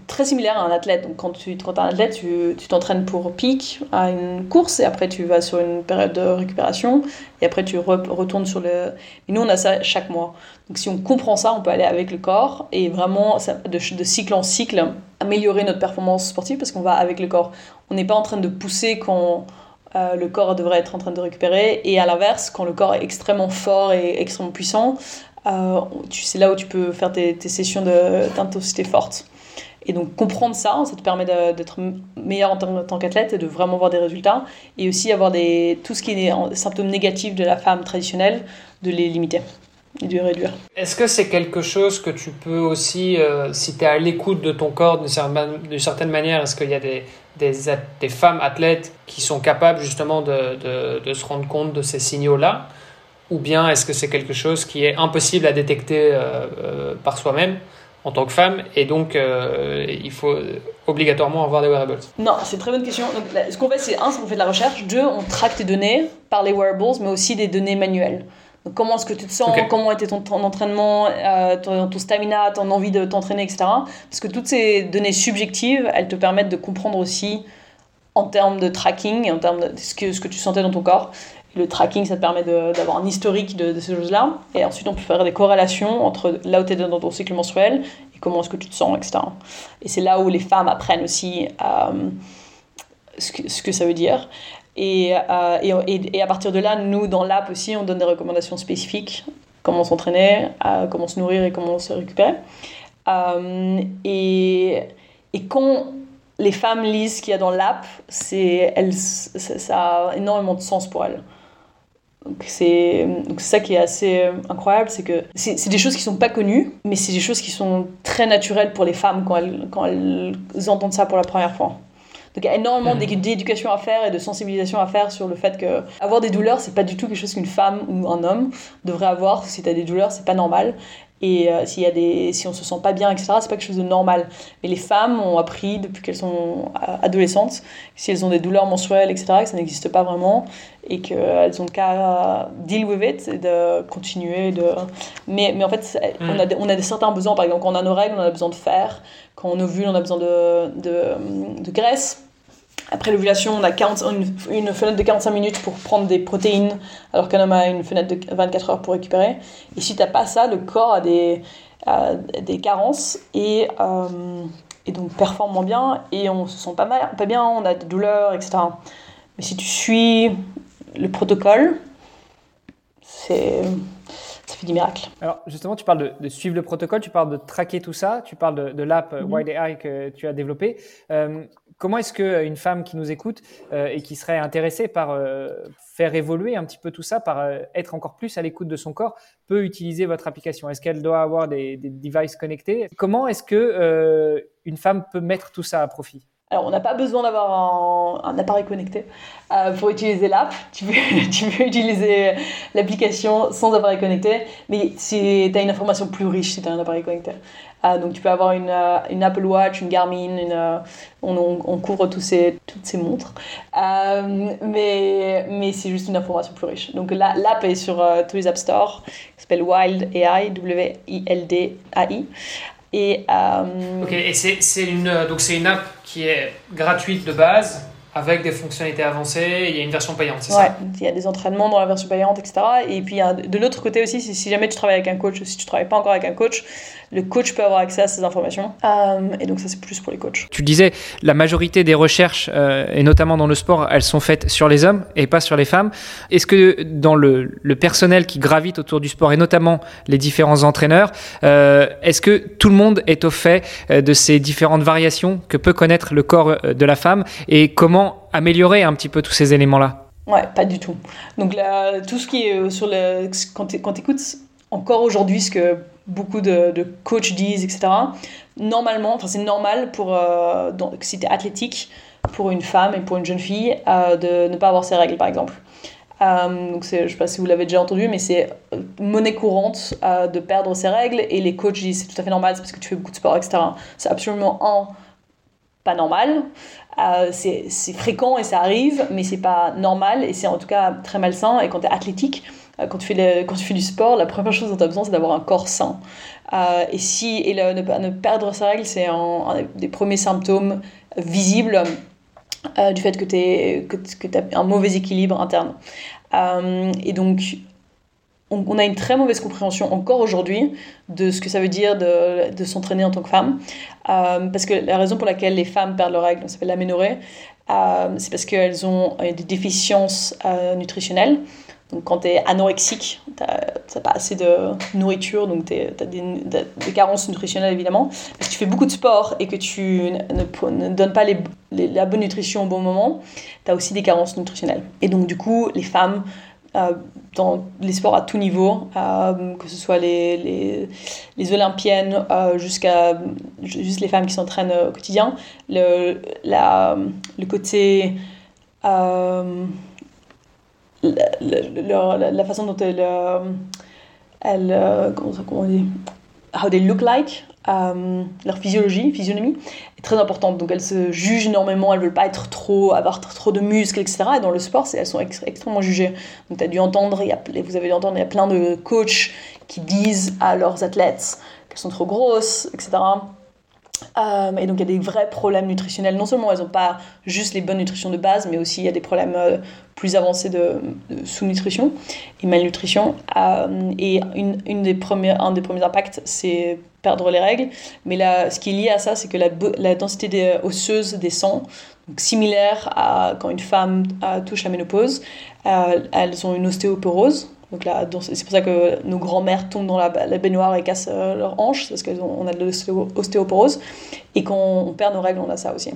[SPEAKER 3] très similaire à un athlète. Donc quand tu es un athlète, tu t'entraînes pour pic à une course et après tu vas sur une période de récupération et après tu retournes sur le... Et nous on a ça chaque mois. Donc si on comprend ça, on peut aller avec le corps et vraiment de, de cycle en cycle améliorer notre performance sportive parce qu'on va avec le corps. On n'est pas en train de pousser quand... Euh, le corps devrait être en train de récupérer. Et à l'inverse, quand le corps est extrêmement fort et extrêmement puissant, euh, c'est là où tu peux faire tes, tes sessions d'intensité forte. Et donc comprendre ça, ça te permet d'être meilleur en tant, qu'athlète et de vraiment voir des résultats. Et aussi avoir des, tout ce qui est des symptômes négatifs de la femme traditionnelle, de les limiter et de les réduire.
[SPEAKER 1] Est-ce que c'est quelque chose que tu peux aussi, euh, si tu es à l'écoute de ton corps d'une certaine manière, est-ce qu'il y a des, des, femmes athlètes qui sont capables justement de, de se rendre compte de ces signaux-là? Ou bien est-ce que c'est quelque chose qui est impossible à détecter euh, euh, par soi-même en tant que femme et donc euh, il faut obligatoirement avoir des wearables?
[SPEAKER 3] Non, c'est une très bonne question. Donc, ce qu'on fait, c'est un, c'est qu'on fait de la recherche. Deux, on traque tes données par les wearables, mais aussi des données manuelles. Donc, comment est-ce que tu te sens, comment était ton, ton entraînement, ton, ton, stamina, ton envie de t'entraîner, etc. Parce que toutes ces données subjectives, elles te permettent de comprendre aussi en termes de tracking en termes de ce que, ce que tu sentais dans ton corps. Le tracking, ça te permet d'avoir un historique de, ces choses-là. Et ensuite, on peut faire des corrélations entre là où tu es dans ton cycle menstruel et comment est-ce que tu te sens, etc. Et c'est là où les femmes apprennent aussi euh, ce, que, ça veut dire. Et, euh, et, à partir de là, nous, dans l'app aussi, on donne des recommandations spécifiques. Comment s'entraîner, euh, comment se nourrir et comment se récupérer. et, et quand les femmes lisent ce qu'il y a dans l'app, ça a énormément de sens pour elles Donc c'est ça qui est assez incroyable, c'est que c'est des choses qui sont pas connues, mais c'est des choses qui sont très naturelles pour les femmes quand elles, quand elles entendent ça pour la première fois. Donc il y a énormément d'éducation à faire et de sensibilisation à faire sur le fait que avoir des douleurs, c'est pas du tout quelque chose qu'une femme ou un homme devrait avoir. Si tu as des douleurs, c'est pas normal. Et euh, s'il y a des, si on se sent pas bien, etc., c'est pas quelque chose de normal. Mais les femmes ont appris depuis qu'elles sont euh, adolescentes, si elles ont des douleurs menstruelles, etc., que ça n'existe pas vraiment et qu'elles ont qu'à deal with it et de continuer. De... Mais, mais en fait, mm. on, a des, on a des certains besoins. Par exemple, quand on a nos règles, on a besoin de fer. Quand on ovule, on a besoin de, de, de graisse. Après l'ovulation, on a une, fenêtre de 45 minutes pour prendre des protéines, alors qu'un homme a une fenêtre de 24 heures pour récupérer. Et si tu n'as pas ça, le corps a des, des carences et, euh, et, donc performe moins bien et on se sent pas, mal, pas bien, on a des douleurs, etc. Mais si tu suis le protocole, c'est ça fait du miracle.
[SPEAKER 2] Alors justement, tu parles de, suivre le protocole, tu parles de traquer tout ça, tu parles de, l'app mm -hmm. que tu as développé. Euh, Comment est-ce qu'une femme qui nous écoute euh, et qui serait intéressée par euh, faire évoluer un petit peu tout ça, par euh, être encore plus à l'écoute de son corps, peut utiliser votre application? Est-ce qu'elle doit avoir des, des devices connectés? Comment est-ce que une femme peut mettre tout ça à profit?
[SPEAKER 3] Alors, on n'a pas besoin d'avoir un, appareil connecté pour utiliser l'app. Tu peux, tu utiliser l'application sans appareil connecté, mais si tu as une information plus riche si tu as un appareil connecté. Ah, donc tu peux avoir une, euh, une, Apple Watch, une Garmin, une, euh, on, couvre tous ces, toutes ces montres. Euh, mais mais c'est juste une information plus riche. Donc l'app est sur tous les App Store, qui s'appelle Wild AI, W-I-L-D-A-I.
[SPEAKER 1] Et, ok, et c'est une, donc c'est une app qui est gratuite de base avec des fonctionnalités avancées, il y a une version payante, c'est
[SPEAKER 3] ouais, il y a des entraînements dans la version payante, etc. Et puis de l'autre côté aussi, si jamais tu travailles avec un coach, si tu ne travailles pas encore avec un coach, le coach peut avoir accès à ces informations. Euh, et donc ça, c'est plus pour les coachs.
[SPEAKER 2] Tu disais, la majorité des recherches, euh, et notamment dans le sport, elles sont faites sur les hommes et pas sur les femmes. Est-ce que dans le, le, personnel qui gravite autour du sport, et notamment les différents entraîneurs, euh, est-ce que tout le monde est au fait de ces différentes variations que peut connaître le corps de la femme et comment améliorer un petit peu tous ces éléments-là
[SPEAKER 3] Ouais, pas du tout. Donc là, tout ce qui est sur le... Quand tu écoutes encore aujourd'hui ce que beaucoup de, de, coachs disent, etc. Normalement, enfin c'est normal pour, euh, si tu es athlétique, pour une femme et pour une jeune fille, euh, de ne pas avoir ses règles, par exemple. Euh, donc je ne sais pas si vous l'avez déjà entendu, mais c'est monnaie courante de perdre ses règles. Et les coachs disent c'est tout à fait normal, c'est parce que tu fais beaucoup de sport, etc. C'est absolument pas normal. C'est fréquent et ça arrive, mais c'est pas normal et c'est en tout cas très malsain. Et quand tu es athlétique, euh, quand tu, fais quand tu fais du sport, la première chose dont tu as besoin, c'est d'avoir un corps sain. Euh, et si et le, ne, perdre sa règle, c'est un, des premiers symptômes visibles euh, du fait que tu as un mauvais équilibre interne. et donc, on, a une très mauvaise compréhension encore aujourd'hui de ce que ça veut dire de, s'entraîner en tant que femme. parce que la raison pour laquelle les femmes perdent leurs règles, ça s'appelle l'aménorrhée, c'est parce qu'elles ont des déficiences nutritionnelles. Donc quand tu es anorexique, tu n'as pas assez de nourriture, donc tu as des, carences nutritionnelles évidemment. Si tu fais beaucoup de sport et que tu ne, ne donnes pas la bonne nutrition au bon moment, tu as aussi des carences nutritionnelles. Et donc du coup, les femmes, euh, dans les sports à tout niveau, euh, que ce soit les, les, les olympiennes euh, jusqu'à juste les femmes qui s'entraînent au quotidien, le, la, le côté la, la, façon dont euh, euh, comment, comment on dit, how they look like, euh, leur physiologie, physionomie, est très importante. Donc elles se jugent énormément, elles veulent pas être trop, avoir trop de muscles, etc. Et dans le sport, elles sont extrêmement jugées. Donc tu as dû entendre, vous avez dû entendre, il y a plein de coachs qui disent à leurs athlètes qu'elles sont trop grosses, etc. Euh, et donc il y a des vrais problèmes nutritionnels. Non seulement elles n'ont pas juste les bonnes nutritions de base, mais aussi il y a des problèmes euh, plus avancés de, sous-nutrition et malnutrition. Euh, et une, des premières, un des premiers impacts, c'est perdre les règles. Mais là, ce qui est lié à ça, c'est que la, densité osseuse des sangs, donc similaire à quand une femme touche la ménopause, elles ont une ostéoporose, Donc là, c'est pour ça que nos grands-mères tombent dans la, baignoire et cassent euh, leurs hanches, parce qu'on a de l'ostéoporose. Et quand on perd nos règles, on a ça aussi.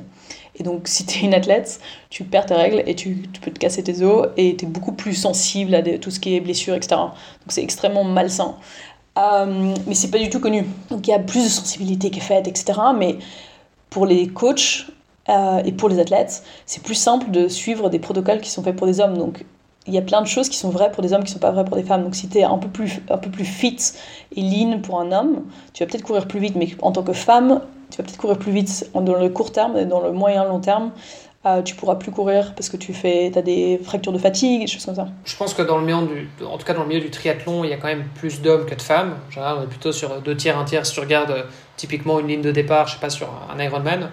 [SPEAKER 3] Et donc, si tu es une athlète, tu perds tes règles et tu, peux te casser tes os et tu es beaucoup plus sensible à tout ce qui est blessure, etc. Donc, c'est extrêmement malsain. Euh, mais c'est pas du tout connu. Donc, il y a plus de sensibilité qui est faite, etc. Mais pour les coachs euh, et pour les athlètes, c'est plus simple de suivre des protocoles qui sont faits pour des hommes. Donc, il y a plein de choses qui sont vraies pour des hommes qui ne sont pas vraies pour des femmes. Donc si tu es un peu, plus, un peu plus fit et lean pour un homme, tu vas peut-être courir plus vite, mais en tant que femme, tu vas peut-être courir plus vite dans le court terme et dans le moyen long terme. Euh, tu pourras plus courir parce que tu fais, as des fractures de fatigue, des choses comme ça.
[SPEAKER 1] Je pense que dans le milieu du, en tout cas dans le milieu du triathlon, il y a quand même plus d'hommes que de femmes. En on est plutôt sur deux tiers, un tiers. Si tu regardes euh, typiquement une ligne de départ, je sais pas sur un Ironman,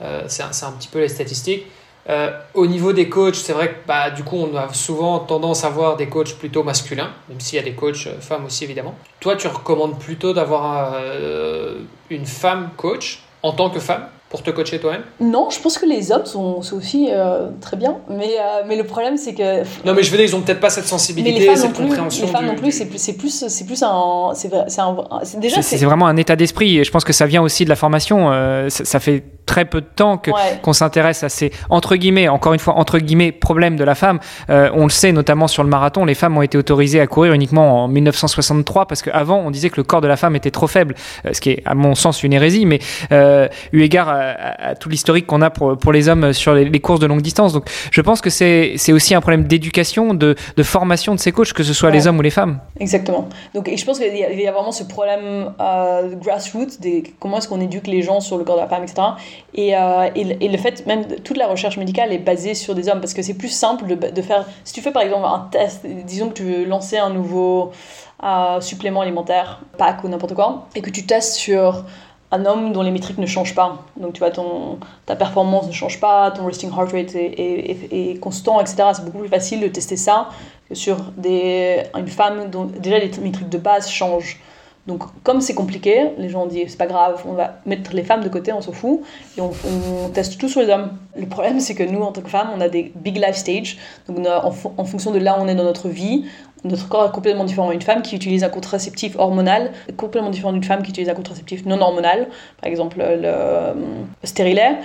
[SPEAKER 1] euh, c'est un, un, petit peu les statistiques. Euh, au niveau des coachs, c'est vrai que bah, du coup, on a souvent tendance à voir des coachs plutôt masculins, même s'il y a des coachs euh, femmes aussi évidemment. Toi, tu recommandes plutôt d'avoir euh, une femme coach en tant que femme pour te coacher toi-même?
[SPEAKER 3] Non, je pense que les hommes sont, aussi euh, très bien, mais, euh, mais le problème c'est que...
[SPEAKER 1] Non mais je veux dire, ils ont peut-être pas cette sensibilité, cette compréhension.
[SPEAKER 3] Les femmes non plus, c'est plus, c'est plus, c'est plus un... C'est déjà...
[SPEAKER 2] C'est vraiment un état d'esprit, et je pense que ça vient aussi de la formation. Euh, ça, fait très peu de temps que qu'on s'intéresse à ces, entre guillemets, encore une fois, entre guillemets, problèmes de la femme. on le sait notamment sur le marathon, les femmes ont été autorisées à courir uniquement en 1963, parce qu'avant on disait que le corps de la femme était trop faible, ce qui est à mon sens une hérésie, mais eu égard à, tout l'historique qu'on a pour, pour les hommes sur les, courses de longue distance. Donc je pense que c'est aussi un problème d'éducation, de, de, formation de ces coachs, que ce soit les hommes ou les femmes.
[SPEAKER 3] Exactement. Donc, et je pense qu'il y, y, a vraiment ce problème euh, grassroots, des, comment est-ce qu'on éduque les gens sur le corps de la femme, etc. Et, euh, et, le fait, même toute la recherche médicale est basée sur des hommes, parce que c'est plus simple de, de, faire, si tu fais par exemple un test, disons que tu veux lancer un nouveau euh, supplément alimentaire, pack ou n'importe quoi, et que tu testes sur un homme dont les métriques ne changent pas. Donc tu vois, ton, ta performance ne change pas, ton resting heart rate est, constant, etc. C'est beaucoup plus facile de tester ça que sur des, une femme dont déjà les métriques de base changent. Donc comme c'est compliqué, les gens disent c'est pas grave, on va mettre les femmes de côté, on s'en fout, et on, teste tout sur les hommes. Le problème c'est que nous en tant que femmes, on a des big life stages, donc en, fonction de là où on est dans notre vie, notre corps est complètement différent. Une femme qui utilise un contraceptif hormonal est complètement différent d'une femme qui utilise un contraceptif non hormonal, par exemple le, le stérilet.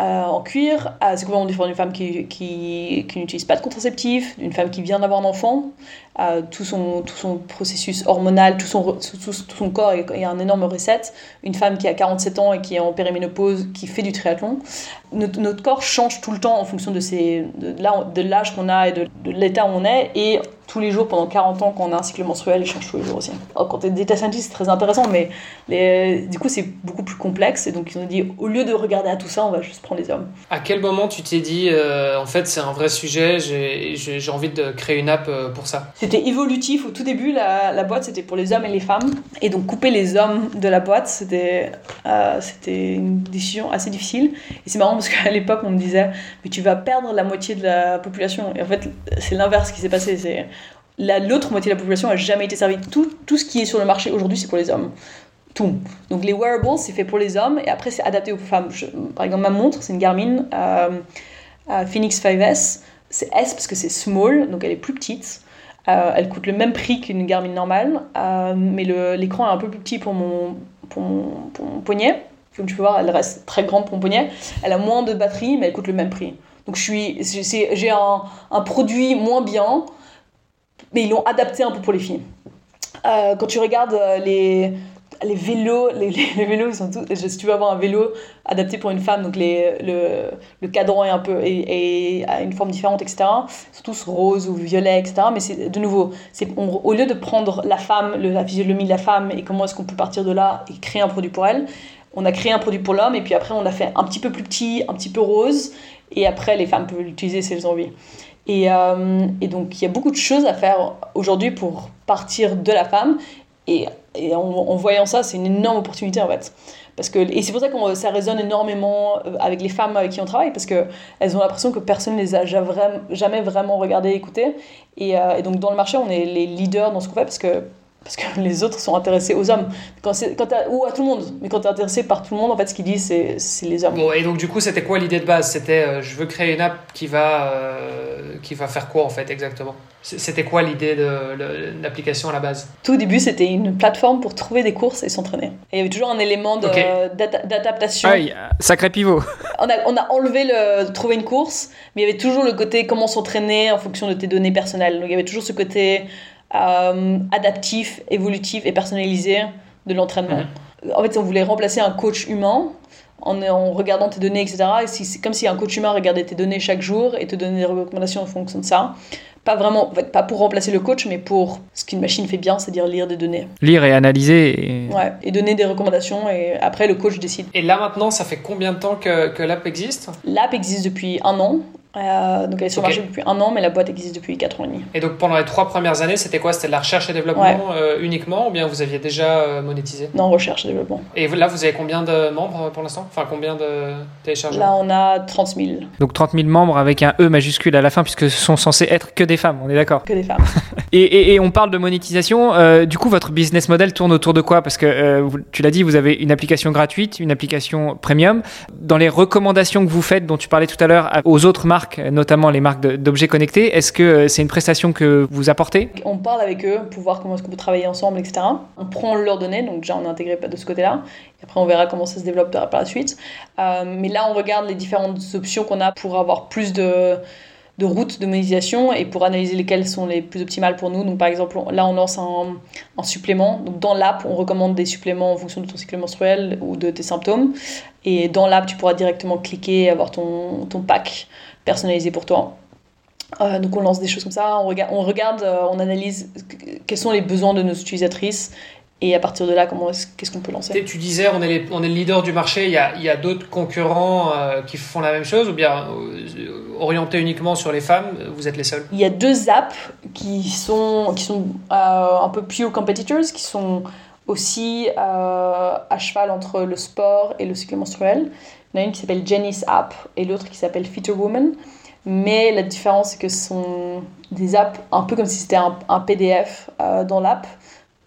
[SPEAKER 3] Euh, en cuir, euh, c'est complètement différent d'une femme qui, qui, qui n'utilise pas de contraceptif, d'une femme qui vient d'avoir un enfant. Euh, tout, son, tout son processus hormonal, tout son, tout, son corps est, un énorme reset. Une femme qui a 47 ans et qui est en périménopause, qui fait du triathlon. Notre, corps change tout le temps en fonction de, de, l'âge qu'on a et de, l'état où on est. tous les jours pendant 40 ans quand on a un cycle menstruel, il change tous les jours aussi. Alors, quand tu es data scientist, c'est très intéressant, mais les, du coup, c'est beaucoup plus complexe. Et donc, ils ont dit, au lieu de regarder à tout ça, on va juste prendre les hommes.
[SPEAKER 1] À quel moment tu t'es dit, euh, en fait, c'est un vrai sujet, j'ai envie de créer une app euh, pour ça?
[SPEAKER 3] C'était évolutif. Au tout début, la, la boîte, c'était pour les hommes et les femmes. Et donc, couper les hommes de la boîte, c'était euh, c'était une décision assez difficile. Et c'est marrant parce qu'à l'époque, on me disait, mais tu vas perdre la moitié de la population. Et en fait, c'est l'inverse qui s'est passé. C'est l'autre moitié de la population a jamais été servie. Tout, tout ce qui est sur le marché aujourd'hui, c'est pour les hommes. Tout. Donc les wearables, c'est fait pour les hommes et après, c'est adapté aux femmes. par exemple, ma montre, c'est une Garmin euh, euh, Phoenix 5S. C'est S parce que c'est small, donc elle est plus petite. Euh, elle coûte le même prix qu'une Garmin normale, mais l'écran est un peu plus petit pour mon, pour mon, poignet. Comme tu peux voir, elle reste très grande pour mon poignet. Elle a moins de batterie, mais elle coûte le même prix. Donc j'ai un, produit moins bien, mais ils l'ont adapté un peu pour les filles. Euh, quand tu regardes euh, les, les vélos, les, les, vélos, ils sont tous, si tu veux avoir un vélo adapté pour une femme, donc les, le, le cadran est un peu et, a une forme différente, etc. Ils sont tous roses ou violets, etc. Mais c'est de nouveau, c'est au lieu de prendre la femme, le, la physionomie de la femme et comment est-ce qu'on peut partir de là et créer un produit pour elle, on a créé un produit pour l'homme et puis après on a fait un petit peu plus petit, un petit peu rose et après les femmes peuvent l'utiliser si elles ont envie. Et, euh, et, donc, il y a beaucoup de choses à faire aujourd'hui pour partir de la femme. Et, et en, voyant ça, c'est une énorme opportunité en fait. Parce que, et c'est pour ça que ça résonne énormément euh, avec les femmes avec qui on travaille, parce qu'elles ont l'impression que personne ne les a jamais vraiment regardées, écoutées. Et, euh, et, donc, dans le marché, on est les leaders dans ce qu'on fait, parce que parce que les autres sont intéressés aux hommes. Quand quand ou à tout le monde. Mais quand tu es intéressé par tout le monde, en fait, ce qu'ils disent, c'est les hommes.
[SPEAKER 1] Bon, et donc du coup, c'était quoi l'idée de base? C'était euh, je veux créer une app qui va, euh, qui va faire quoi en fait exactement? C'était quoi l'idée de l'application à la base?
[SPEAKER 3] Tout au début, c'était une plateforme pour trouver des courses et s'entraîner. Et il y avait toujours un élément d'adaptation.
[SPEAKER 2] Il y a- sacré pivot.
[SPEAKER 3] On a, on a enlevé le trouver une course, mais il y avait toujours le côté comment s'entraîner en fonction de tes données personnelles. Donc il y avait toujours ce côté euh, adaptif, évolutif et personnalisé de l'entraînement. En fait, on voulait remplacer un coach humain en, en regardant tes données, etc. Et si- c'est comme si un coach humain regardait tes données chaque jour et te donnait des recommandations en fonction de ça. Pas vraiment, en fait, pas pour remplacer le coach, mais pour ce qu'une machine fait bien, c'est-à-dire lire des données.
[SPEAKER 2] Lire et analyser. Et...
[SPEAKER 3] Ouais, et donner des recommandations, et après le coach décide.
[SPEAKER 1] Et là maintenant, ça fait combien de temps que, que l'app existe?
[SPEAKER 3] L'app existe depuis un an, euh, donc elle est sur le marché depuis un an, mais la boîte existe depuis 4 ans et demi.
[SPEAKER 1] Et donc pendant les trois premières années, c'était quoi? C'était de la recherche et développement
[SPEAKER 3] Ouais.
[SPEAKER 1] euh, uniquement ou bien vous aviez déjà euh, monétisé?
[SPEAKER 3] Non, recherche et développement.
[SPEAKER 1] Et là, vous avez combien de membres pour l'instant? Enfin, combien de téléchargements
[SPEAKER 3] Là, on a 30 000,
[SPEAKER 2] Donc 30 000 membres avec un E majuscule à la fin, puisque ce sont censés être que des femmes, on est d'accord?
[SPEAKER 3] que des femmes.
[SPEAKER 2] Et, et- et on parle de monétisation. euh, du coup, votre business model tourne autour de quoi? Parce que euh, tu l'as dit, vous avez une application gratuite, une application premium. Dans les recommandations que vous faites, dont tu parlais tout à l'heure, aux autres marques, notamment les marques d'objets connectés, est-ce que euh, c'est une prestation que vous apportez?
[SPEAKER 3] On parle avec eux pour voir comment est-ce qu'on peut travailler ensemble, etc. On prend leurs données, donc déjà on est intégré de ce côté-là. Après on verra comment ça se développe par la suite. Euh, mais là on regarde les différentes options qu'on a pour avoir plus de, routes de monétisation et pour analyser lesquelles sont les plus optimales pour nous. Donc par exemple là on lance un, supplément. Donc dans l'app on recommande des suppléments en fonction de ton cycle menstruel ou de tes symptômes. Et dans l'app tu pourras directement cliquer et avoir ton pack personnalisé pour toi. Euh, donc on lance des choses comme ça, on regarde, on, regarde euh, on analyse quels sont les besoins de nos utilisatrices et à partir de là, comment qu'est-ce qu'on peut lancer.
[SPEAKER 1] Tu- disais, on est, les- on est le leader du marché, il y a, il y a d'autres concurrents euh, qui font la même chose, ou bien orientés uniquement sur les femmes, vous êtes les seuls?
[SPEAKER 3] Il y a deux apps qui sont, qui sont un peu pure competitors, qui sont aussi à cheval entre le sport et le cycle menstruel. Il y en a une qui s'appelle Jenny's App et l'autre qui s'appelle Fitter Woman. Mais la différence, c'est que ce sont des apps un peu comme si c'était un, PDF euh, dans l'app.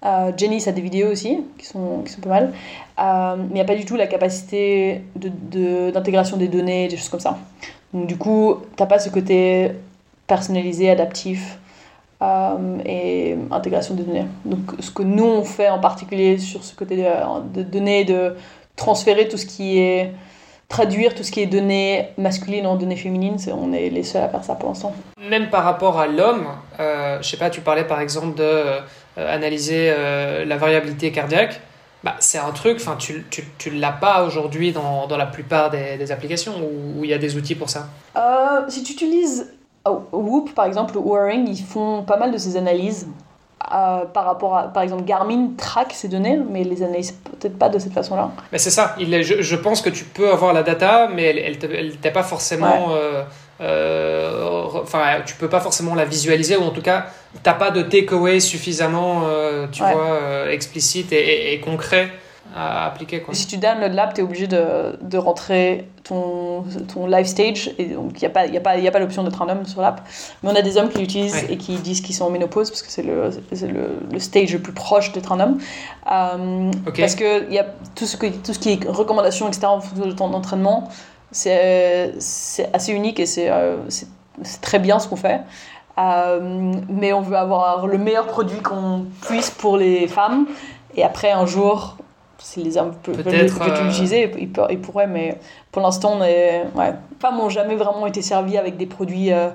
[SPEAKER 3] Euh, Jenny's a des vidéos aussi, qui sont, qui sont pas mal. Euh, mais il n'y a pas du tout la capacité de- de- d'intégration des données, des choses comme ça. Donc du coup, t'as pas ce côté personnalisé, adaptif euh, et intégration des données. Donc ce que nous on fait en particulier sur ce côté de, de données, de transférer tout ce qui est traduire tout ce qui est données masculines en données féminines, on est les seuls à faire ça pour l'instant.
[SPEAKER 1] Même par rapport à l'homme, euh, je sais pas, tu parlais par exemple de euh, analyser euh, la variabilité cardiaque. Bah, c'est un truc, enfin, tu, tu, tu l'as pas aujourd'hui dans, dans la plupart des, des applications où où il y a des outils pour ça?
[SPEAKER 3] Euh, si tu utilises oh, Whoop par exemple ou Oring, ils font pas mal de ces analyses. Euh, par rapport à, par exemple, Garmin traque ces données, mais les analyse peut-être pas de cette façon-là.
[SPEAKER 1] Mais c'est ça, il est- je, je pense que tu peux avoir la data, mais elle, elle, t'est pas forcément. euh, euh, Enfin, tu peux pas forcément la visualiser, ou en tout cas, t'as pas de takeaway suffisamment, euh, tu
[SPEAKER 3] Ouais.
[SPEAKER 1] vois, explicite et, et- et concret à appliquer. Quoi.
[SPEAKER 3] Et si tu downloads l'app, tu es obligé de, de rentrer ton, ton live stage. Et donc, il n'y a pas, y a pas, y a pas l'option d'être un homme sur l'app. Mais on a des hommes qui l'utilisent
[SPEAKER 1] Ouais.
[SPEAKER 3] et qui disent qu'ils sont en ménopause parce que c'est le, c'est le, le stage le plus proche d'être un homme. Euh. Parce que y a tout, ce que, tout ce qui est recommandations, etc., en fonction de ton entraînement, c'est c'est assez unique et c'est euh, très bien ce qu'on fait. Euh, mais on veut avoir le meilleur produit qu'on puisse pour les femmes. Et après, un jour, si les hommes peuvent, peuvent
[SPEAKER 1] euh,
[SPEAKER 3] l'utiliser, ils, ils pourraient, mais pour l'instant, on est. Ouais. Femmes n'ont jamais vraiment été servies avec des produits euh,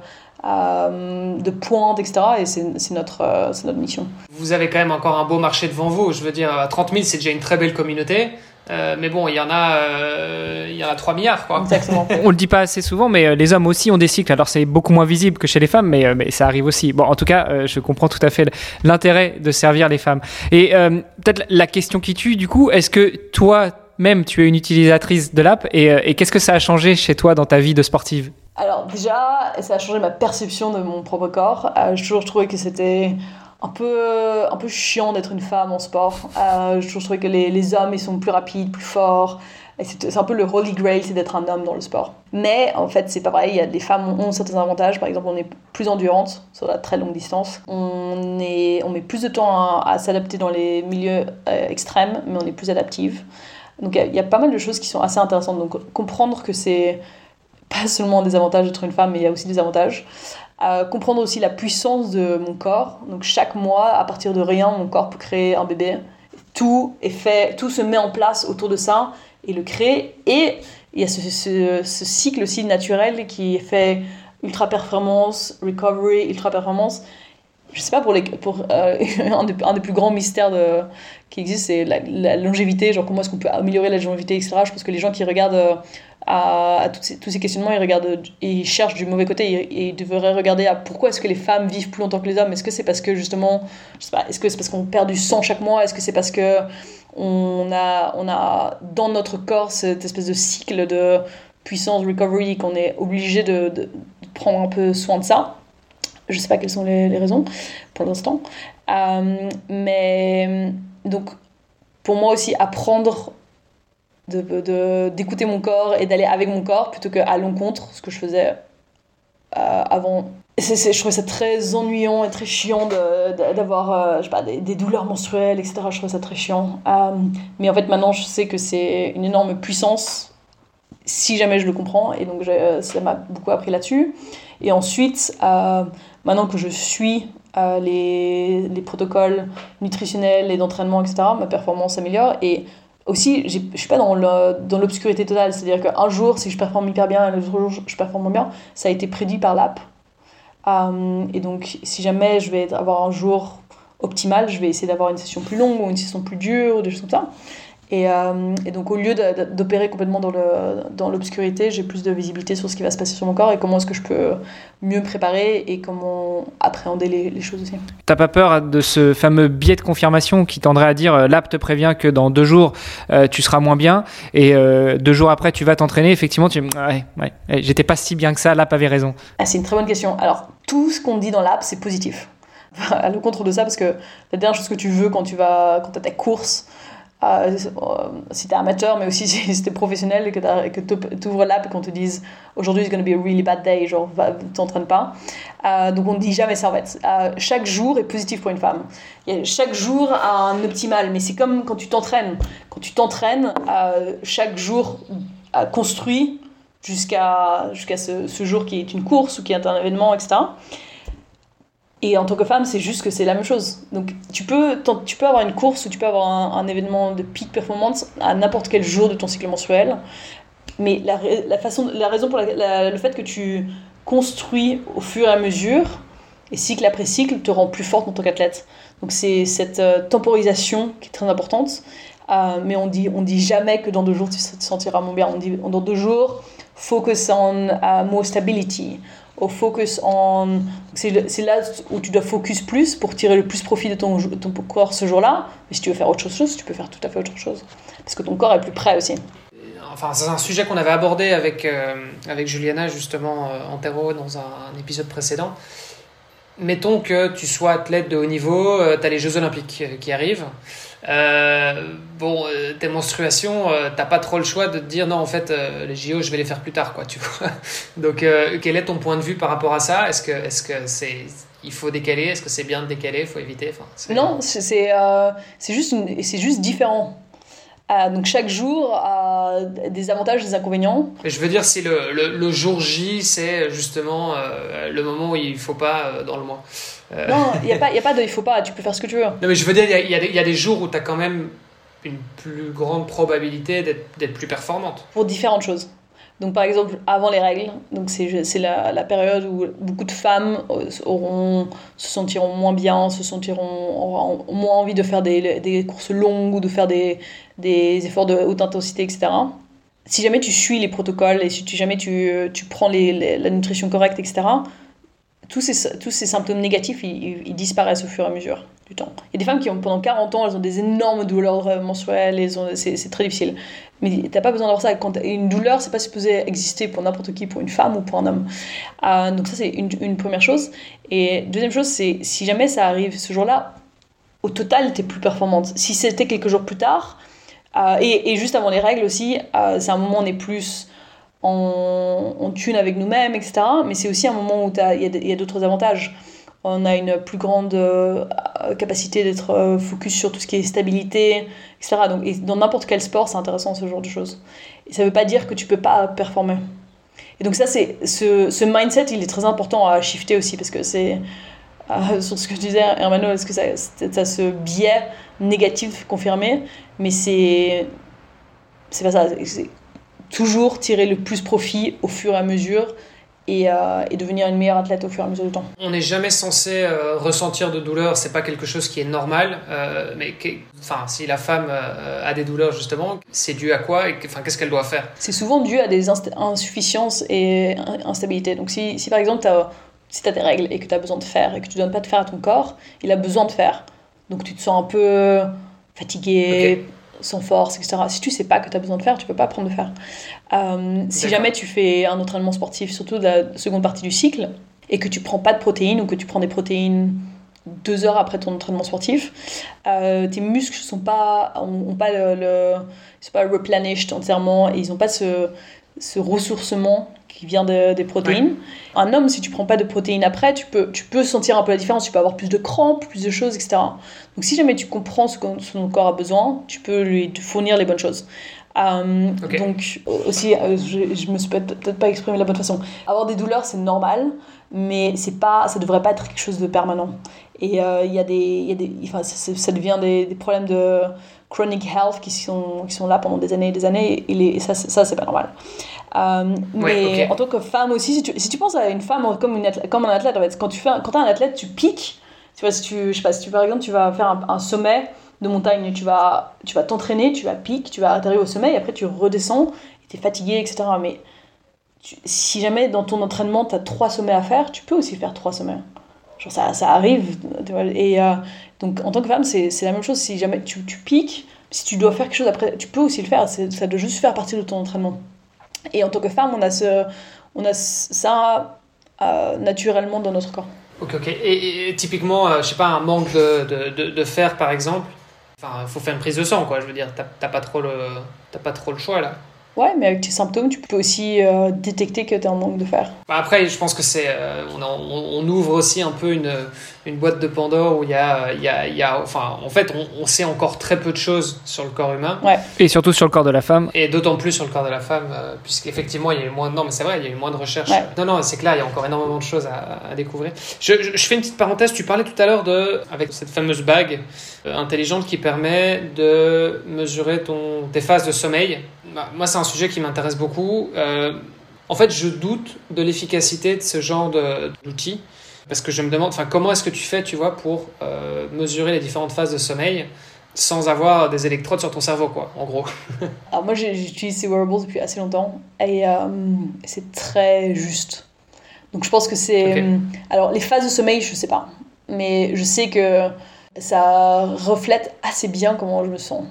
[SPEAKER 3] euh, de pointe, etc. Et c'est notre, euh, c'est notre mission.
[SPEAKER 1] Vous avez quand même encore un beau marché devant vous. Je veux dire, à 30 000, c'est déjà une très belle communauté. Euh, mais bon, il y en a, euh, il y en a 3 milliards, quoi.
[SPEAKER 3] Exactement.
[SPEAKER 2] On le dit pas assez souvent, mais euh, les hommes aussi ont des cycles. Alors c'est beaucoup moins visible que chez les femmes, mais, mais ça arrive aussi. Bon, en tout cas, euh, je comprends tout à fait l'intérêt de servir les femmes. Et euh, peut-être la question qui tue, du coup, est-ce que toi même tu es une utilisatrice de l'app et, euh, et qu'est-ce que ça a changé chez toi dans ta vie de sportive?
[SPEAKER 3] Alors déjà, ça a changé ma perception de mon propre corps. Euh, j'ai toujours trouvé que c'était un peu, un peu chiant d'être une femme en sport. Euh, toujours trouvé que les, les hommes, ils sont plus rapides, plus forts. c'est un peu le holy grail, c'est d'être un homme dans le sport. Mais en fait, c'est pas vrai. Il y a des femmes ont certains avantages. Par exemple, on est plus endurante sur la très longue distance. On, est, on met plus de temps à, s'adapter dans les milieux euh, extrêmes, mais on est plus adaptive. Donc il y, a pas mal de choses qui sont assez intéressantes. Donc comprendre que c'est pas seulement des avantages d'être une femme, mais il y a aussi des avantages. Euh, comprendre aussi la puissance de mon corps. Donc chaque mois, à partir de rien, mon corps peut créer un bébé. Tout est fait, tout se met en place autour de ça et le créer. Et il y a ce, cycle aussi naturel qui est fait ultra performance, recovery, ultra performance. Je sais pas pour les pour euh, un, des, un, des, plus grands mystères de, qui existe, c'est la, longévité, genre comment est-ce qu'on peut améliorer la longévité, etc. Je pense que les gens qui regardent euh, à, tous, ces, tous, ces, questionnements, ils regardent, ils cherchent du mauvais côté, et ils devraient regarder à pourquoi est-ce que les femmes vivent plus longtemps que les hommes. Est-ce que c'est parce que justement, je sais pas, est-ce que c'est parce qu'on perd du sang chaque mois, est-ce que c'est parce que on a, on a dans notre corps cette espèce de cycle de puissance recovery qu'on est obligé de, prendre un peu soin de ça? Je sais pas quelles sont les, les raisons pour l'instant. Euh, mais donc, pour moi aussi, apprendre d'écouter de, mon corps et d'aller avec mon corps plutôt qu'à l'encontre, ce que je faisais euh, avant. je trouvais ça très ennuyant et très chiant d'avoir euh, des, des, douleurs menstruelles, etc. Je trouvais ça très chiant. Euh, mais en fait, maintenant, je sais que c'est une énorme puissance si jamais je le comprends. Et donc, ça m'a beaucoup appris là-dessus. Et ensuite, maintenant que je suis les, les, protocoles nutritionnels et d'entraînement, etc., ma performance s'améliore. Et aussi, je suis pas dans l'obscurité totale. C'est-à-dire qu'un jour, si je performe hyper bien et l'autre jour, je performe moins bien, ça a été prédit par l'app. Euh, et donc, si jamais je vais avoir un jour optimal, je vais essayer d'avoir une session plus longue ou une session plus dure ou des choses comme ça. Et, euh, et, donc, au lieu d'opérer complètement dans l'obscurité, dans j'ai plus de visibilité sur ce qui va se passer sur mon corps et comment est-ce que je peux mieux préparer et comment appréhender les, les choses aussi.
[SPEAKER 2] T'as pas peur de ce fameux biais de confirmation qui tendrait à dire euh, l'app te prévient que dans deux jours euh, tu seras moins bien et deux jours après tu vas t'entraîner, effectivement, tu ouais, ouais, j'étais pas si bien que ça, l'app avait raison.
[SPEAKER 3] Ah, c'est une très bonne question. Alors, tout ce qu'on dit dans l'app, c'est positif. à l'encontre de ça, parce que la dernière chose que tu veux quand tu vas, quand as ta course, euh, si tu es amateur, mais aussi si tu es professionnel que tu ouvres l'app et qu'on te dise aujourd'hui it's gonna be a really bad day, genre t'entraînes pas. Euh, donc on ne dit jamais ça en fait. Euh, chaque jour est positif pour une femme. chaque jour a un optimal, mais c'est comme quand tu t'entraînes. Quand tu t'entraînes, chaque jour construit jusqu'à jusqu'à ce, jour qui est une course ou qui est un événement, etc. Et en tant que femme, c'est juste que c'est la même chose. Donc tu peux, tu peux avoir une course ou tu peux avoir un, événement de peak performance à n'importe quel jour de ton cycle menstruel. Mais la, la façon, la raison pour la, le fait que tu construis au fur et à mesure, et cycle après cycle, te rend plus forte en tant qu'athlète. Donc c'est cette euh, temporisation qui est très importante. Euh, mais on dit, on dit jamais que dans deux jours tu te sentiras moins bien. On dit dans deux jours, focus on uh, more stability au focus on. C'est là où tu dois focus plus pour tirer le plus profit de ton, ton corps ce jour-là. Mais si tu veux faire autre chose, tu peux faire tout à fait autre chose. Parce que ton corps est plus prêt aussi.
[SPEAKER 1] Enfin, c'est un sujet qu'on avait abordé avec, euh, avec Juliana, justement, euh, en terreau, dans un, épisode précédent. Mettons que tu sois athlète de haut niveau, euh, tu as les Jeux Olympiques qui arrivent. Euh, bon, euh, tes menstruations, euh, t'as pas trop le choix de te dire non, en fait, les JO, je vais les faire plus tard, quoi, tu vois. Donc, quel est ton point de vue par rapport à ça? Est-ce que est-ce que c'est il faut décaler? Est-ce que c'est bien de décaler? Il faut éviter? Enfin,
[SPEAKER 3] Non, c'est c'est juste, c'est juste différent. donc chaque jour a des avantages, des inconvénients.
[SPEAKER 1] je veux dire, si le, le, le jour J, c'est justement le moment où il faut pas dans le mois.
[SPEAKER 3] Euh. Non, il n'y a, pas, a pas de il faut pas, tu peux faire ce que tu veux. Non,
[SPEAKER 1] mais je veux dire, il y, y, a des jours où tu as quand même une plus grande probabilité d'être plus performante.
[SPEAKER 3] Pour différentes choses. Donc par exemple, avant les règles, donc c'est la, la, période où beaucoup de femmes auront, se sentiront moins bien, se sentiront, auront moins envie de faire des, des courses longues ou de faire des, des efforts de haute intensité, etc. Si jamais tu suis les protocoles et si jamais tu, tu prends les, la nutrition correcte, etc., tous ces, tous ces symptômes négatifs, ils, disparaissent au fur et à mesure du temps. Il y a des femmes qui ont pendant 40 ans, elles ont des énormes douleurs menstruelles, c'est très difficile. Mais tu n'as pas besoin d'avoir ça. Quand une douleur, c'est pas supposé exister pour n'importe qui, pour une femme ou pour un homme. Euh, donc ça, c'est une, première chose. Et deuxième chose, c'est si jamais ça arrive ce jour-là, au total, tu es plus performante. Si c'était quelques jours plus tard, Euh, et, juste avant les règles aussi, euh, c'est un moment où on est plus en, en tune avec nous-mêmes, etc. Mais c'est aussi un moment où il y a, d'autres avantages. On a une plus grande euh, capacité d'être focus sur tout ce qui est stabilité, etc. Donc, dans n'importe quel sport, c'est intéressant ce genre de choses. Et ça ne veut pas dire que tu peux pas performer. Et donc ça, c'est ce, mindset, il est très important à shifter aussi parce que c'est sur ce que je disais, Hermano, est-ce que ça, ça ce biais négatif confirmé, mais c'est c'est pas ça. Toujours tirer le plus profit au fur et à mesure et, euh, et, devenir une meilleure athlète au fur et à mesure du temps.
[SPEAKER 1] On n'est jamais censé euh, ressentir de douleur, c'est pas quelque chose qui est normal. Euh, mais enfin, si la femme a des douleurs justement, c'est dû à quoi et enfin, qu'est-ce qu'elle doit faire?
[SPEAKER 3] C'est souvent dû à des insuffisances et instabilités. Donc si, si par exemple si tu as des règles et que tu as besoin de faire et que tu donnes pas de faire à ton corps, il a besoin de faire. Donc tu te sens un peu fatigué, sans force, etc. Si tu sais pas que tu as besoin de faire, tu peux pas prendre de faire. Euh, si jamais tu fais un entraînement sportif, surtout de la seconde partie du cycle, et que tu prends pas de protéines ou que tu prends des protéines deux heures après ton entraînement sportif, euh, tes muscles sont pas, ont, pas le, le sont pas replenished entièrement et ils ont pas ce, ce ressourcement qui vient des protéines. Un homme, si tu prends pas de protéines après, tu peux, tu peux sentir un peu la différence. Tu peux avoir plus de crampes, plus de choses, etc. Donc si jamais tu comprends ce que son corps a besoin, tu peux lui fournir les bonnes choses. Euh, donc aussi, euh, je, je me suis peut-être pas exprimé de la bonne façon. Avoir des douleurs, c'est normal, mais c'est pas, ça devrait pas être quelque chose de permanent. Et euh, il y a des, y a des enfin, ça, devient des, des, problèmes de chronic health qui sont, qui sont là pendant des années et des années, et, et ça, ça c'est pas normal. Euh, mais en tant que femme aussi, si tu, si tu penses à une femme comme, une athlète, comme un athlète, en fait, quand tu fais, quand es un athlète, tu piques. Tu vois, si tu, je sais pas, si tu, par exemple, tu vas faire un, sommet de montagne, tu vas tu vas t'entraîner, tu vas pique, tu vas atterrir au sommet, et après tu redescends, tu es fatigué, etc. Mais si jamais dans ton entraînement, tu as trois sommets à faire, tu peux aussi faire trois sommets. Genre ça, ça arrive. Et euh, donc en tant que femme, c'est la même chose. Si jamais tu, tu piques, si tu dois faire quelque chose après, tu peux aussi le faire. Ça doit juste faire partie de ton entraînement. Et en tant que femme, on a, ce, on a ça euh, naturellement dans notre corps.
[SPEAKER 1] Ok, ok. Et, typiquement, euh, je sais pas, un manque de, de, de, fer, par exemple, enfin, il faut faire une prise de sang, quoi. Je veux dire, t'as pas, pas trop le choix, là.
[SPEAKER 3] Ouais, mais avec tes symptômes, tu peux aussi euh, détecter que tu es en manque de fer.
[SPEAKER 1] Bah, après, je pense que c'est. on, on, ouvre aussi un peu une, une boîte de Pandore où il y a, il y a, y a enfin, en fait, on, on, sait encore très peu de choses sur le corps humain.
[SPEAKER 3] Ouais.
[SPEAKER 2] Et surtout sur le corps de la femme.
[SPEAKER 1] Et d'autant plus sur le corps de la femme, euh, puisqu'effectivement, il y a eu moins. Non, mais c'est vrai, il y a eu moins de recherches. Non, non, c'est clair, il y a encore énormément de choses à, à découvrir. Je, je, fais une petite parenthèse. Tu parlais tout à l'heure de, avec cette fameuse bague euh, intelligente qui permet de mesurer ton, tes phases de sommeil. Bah, moi, c'est un sujet qui m'intéresse beaucoup. Euh, en fait, je doute de l'efficacité de ce genre d'outils. Parce que je me demande, enfin, comment est-ce que tu fais, tu vois, pour euh, mesurer les différentes phases de sommeil sans avoir des électrodes sur ton cerveau, quoi, en gros.
[SPEAKER 3] Alors moi, j'utilise ces wearables depuis assez longtemps et euh, c'est très juste. Donc je pense que c'est... Alors les phases de sommeil, je sais pas. Mais je sais que ça reflète assez bien comment je me sens.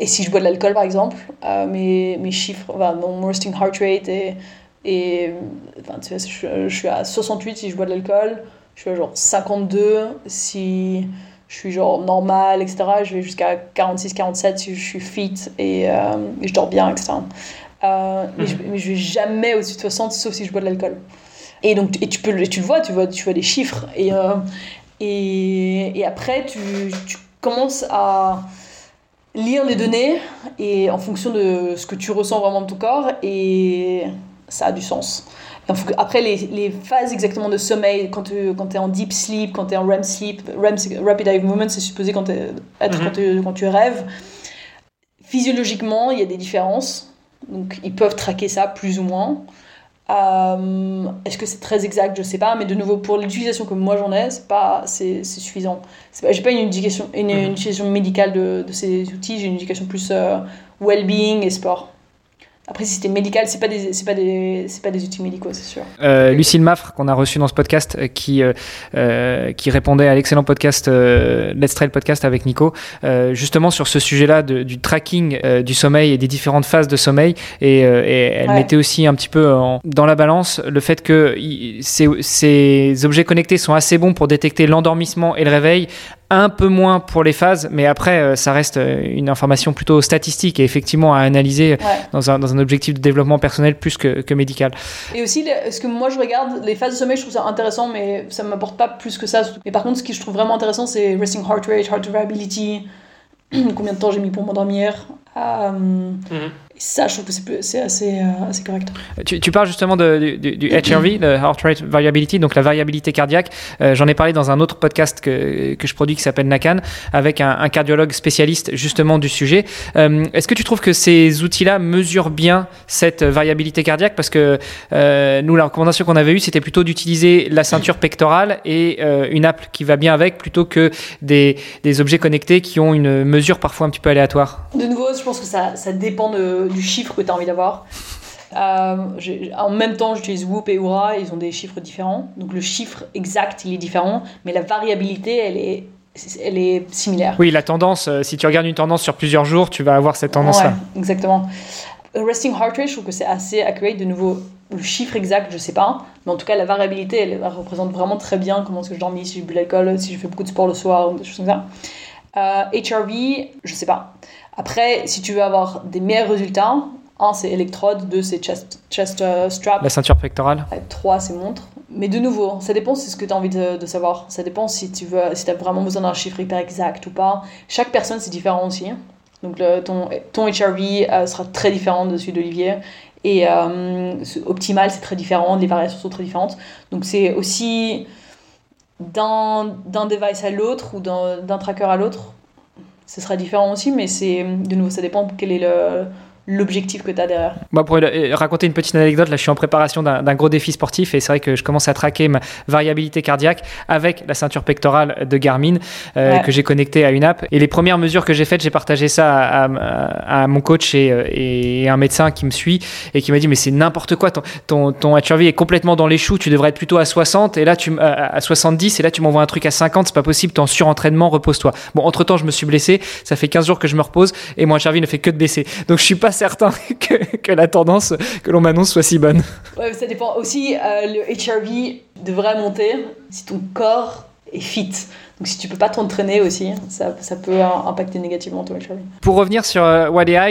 [SPEAKER 3] Et si je bois de l'alcool, par exemple, mes, mes chiffres, enfin, mon resting heart rate et... et enfin, tu vois, je, je, suis à 68 si je bois de l'alcool je suis à genre 52 si je suis genre normal, etc. Je vais jusqu'à 46, 47 si je suis fit et, euh, je dors bien, etc. Euh, mais, je, mais, vais jamais au-dessus de 60 sauf si je bois de l'alcool. Et donc, et tu, peux, tu le vois, tu vois, tu vois des chiffres. Et, euh, et, et, après, tu, tu, commences à lire les données et en fonction de ce que tu ressens vraiment de ton corps et ça a du sens. Après, les, les, phases exactement de sommeil, quand tu quand es en deep sleep, quand tu es en REM sleep, REM, rapid eye movement, c'est supposé quand être mhm. quand, tu, quand tu rêves. Physiologiquement, il y a des différences. Donc, ils peuvent traquer ça plus ou moins. Euh, est-ce que c'est très exact? Je sais pas, mais de nouveau, pour l'utilisation que moi j'en ai, c'est pas, c'est, suffisant. J'ai pas une indication, une, mhm. utilisation médicale de, de, ces outils, j'ai une indication plus euh, well-being et sport. Après, si c'était médical, c'est pas des, c'est pas des, c'est pas des outils médicaux, c'est sûr.
[SPEAKER 2] Euh, Lucille Maffre, qu'on a reçu dans ce podcast, euh, qui, euh, euh, qui répondait à l'excellent podcast euh, Let's Trail podcast avec Nico, justement sur ce sujet-là du tracking du sommeil et des différentes phases de sommeil, et, et elle mettait aussi un petit peu en, dans la balance le fait que ces, ces objets connectés sont assez bons pour détecter l'endormissement et le réveil, un peu moins pour les phases, mais après, euh, ça reste euh, une information plutôt statistique et effectivement à analyser dans, un, dans, un, objectif de développement personnel plus que, que médical.
[SPEAKER 3] Et aussi, ce que moi je regarde, les phases de sommeil, je trouve ça intéressant, mais ça ne m'apporte pas plus que ça. Mais par contre, ce que je trouve vraiment intéressant, c'est resting heart rate, heart variability, combien de temps j'ai mis pour m'endormir. Euh, mhm ça, je trouve que c'est assez, euh, assez correct.
[SPEAKER 2] Tu, tu, parles justement de, du, du, HRV, le Heart Rate Variability, donc la variabilité cardiaque. Euh, j'en ai parlé dans un autre podcast que, que je produis qui s'appelle Nakan, avec un, un, cardiologue spécialiste justement du sujet. Euh, Est-ce que tu trouves que ces outils-là mesurent bien cette variabilité cardiaque? Parce que euh, nous, la recommandation qu'on avait eue, c'était plutôt d'utiliser la ceinture pectorale et une app qui va bien avec, plutôt que des, des objets connectés qui ont une mesure parfois un petit peu aléatoire.
[SPEAKER 3] De nouveau, je pense que ça, ça dépend de du chiffre que tu as envie d'avoir. Euh, en même temps, j'utilise Whoop et Oura, ils ont des chiffres différents. Donc le chiffre exact, il est différent, mais la variabilité, elle est, elle est similaire.
[SPEAKER 2] Oui, la tendance, euh, si tu regardes une tendance sur plusieurs jours, tu vas avoir cette tendance-là.
[SPEAKER 3] exactement. Resting heart rate, je trouve que c'est assez accurate. De nouveau, le chiffre exact, je sais pas. Mais en tout cas, la variabilité, elle, représente vraiment très bien comment est-ce que je dormis, si j'ai bu l'alcool, si je fais beaucoup de sport le soir, des choses comme ça. Euh, HRV, je sais pas. Après, si tu veux avoir des meilleurs résultats, un c'est électrode, deux c'est chest, chest euh, strap.
[SPEAKER 2] La ceinture pectorale.
[SPEAKER 3] trois c'est montre. Mais de nouveau, ça dépend c'est ce que tu as envie de, savoir. Ça dépend si tu veux, si as vraiment besoin d'un chiffre hyper exact ou pas. Chaque personne c'est différent aussi. Donc le, ton, ton HRV euh, sera très différent de celui d'Olivier. Et euh, optimal c'est très différent, les variations sont très différentes. Donc c'est aussi d'un device à l'autre ou d'un tracker à l'autre. Ce sera différent aussi, mais c'est de nouveau, ça dépend quel est le, l'objectif que tu as derrière.
[SPEAKER 2] Moi, pour euh, raconter une petite anecdote, là, je suis en préparation d'un gros défi sportif et c'est vrai que je commence à traquer ma variabilité cardiaque avec la ceinture pectorale de Garmin euh, que j'ai connectée à une app. Et les premières mesures que j'ai faites, j'ai partagé ça à, mon coach euh, et, un médecin qui me suit et qui m'a dit mais c'est n'importe quoi, ton, ton, ton HRV est complètement dans les choux, tu devrais être plutôt à 60 et là tu à 70 et là tu m'envoies un truc à 50, c'est pas possible, t'es en surentraînement, repose-toi. Bon, entre temps, je me suis blessé, ça fait 15 jours que je me repose et mon HRV ne fait que de baisser. Donc je suis pas que la tendance que l'on m'annonce soit si bonne.
[SPEAKER 3] Ouais, ça dépend aussi. Euh, le HRV devrait monter si ton corps est fit. Donc si tu peux pas t'entraîner aussi, ça, ça, peut impacter négativement ton HRV.
[SPEAKER 2] Pour revenir sur euh,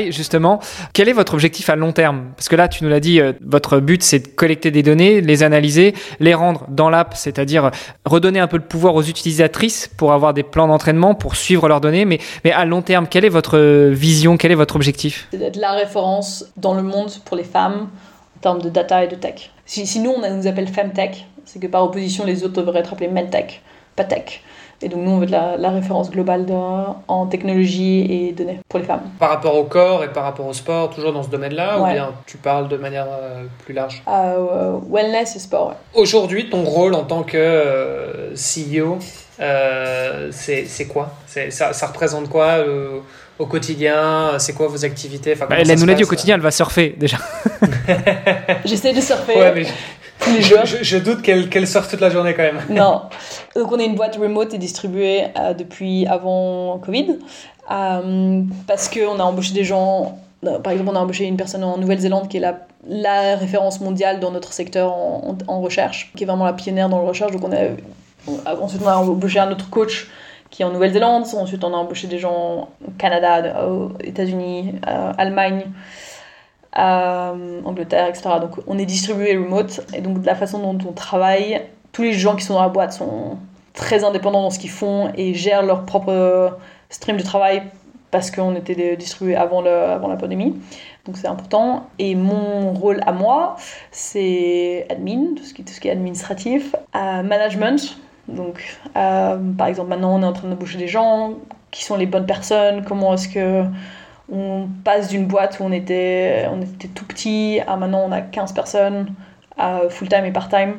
[SPEAKER 2] justement, quel est votre objectif à long terme? Parce que là, tu nous l'as dit, euh, votre but, c'est de collecter des données, les analyser, les rendre dans l'app, c'est-à-dire redonner un peu de pouvoir aux utilisatrices pour avoir des plans d'entraînement, pour suivre leurs données. Mais, mais à long terme, quelle est votre vision? Quel est votre objectif?
[SPEAKER 3] C'est d'être la référence dans le monde pour les femmes en termes de data et de tech. Si, si nous, on nous appelle Femtech, c'est que par opposition, les autres devraient être appelés Medtech, pas tech. Et donc nous, on veut de la, référence globale en technologie et données pour les femmes.
[SPEAKER 1] Par rapport au corps et par rapport au sport, toujours dans ce domaine-là, ou bien tu parles de manière euh, plus large?
[SPEAKER 3] Euh, Wellness et sport,
[SPEAKER 1] Aujourd'hui, ton rôle en tant que euh, CEO, c'est quoi? Ça, ça, représente quoi au quotidien? C'est quoi vos activités?
[SPEAKER 2] Enfin, bah, Elle nous l'a dit au quotidien, elle va surfer déjà.
[SPEAKER 3] J'essaie de surfer.
[SPEAKER 1] Ouais, mais je, doute qu'elle sort toute la journée quand même.
[SPEAKER 3] Non. Donc on est une boîte remote et distribuée euh, depuis avant Covid. Euh, parce qu'on a embauché des gens, euh, par exemple on a embauché une personne en Nouvelle-Zélande qui est la, la référence mondiale dans notre secteur en, en, recherche, qui est vraiment la pionnière dans la recherche. Donc on a, ensuite on a embauché un autre coach qui est en Nouvelle-Zélande. Ensuite on a embauché des gens au Canada, aux États-Unis, Allemagne. Angleterre, etc. Donc on est distribué remote et donc de la façon dont on travaille, tous les gens qui sont dans la boîte sont très indépendants dans ce qu'ils font et gèrent leur propre stream de travail parce qu'on était distribué avant, avant la pandémie. Donc c'est important. Et mon rôle à moi, c'est admin, tout ce qui, tout ce qui est administratif, euh, management. Donc euh, par exemple maintenant on est en train de bouger des gens, qui sont les bonnes personnes, comment est-ce que on passe d'une boîte où on était, on tout petit à maintenant on a 15 personnes, full-time et part-time.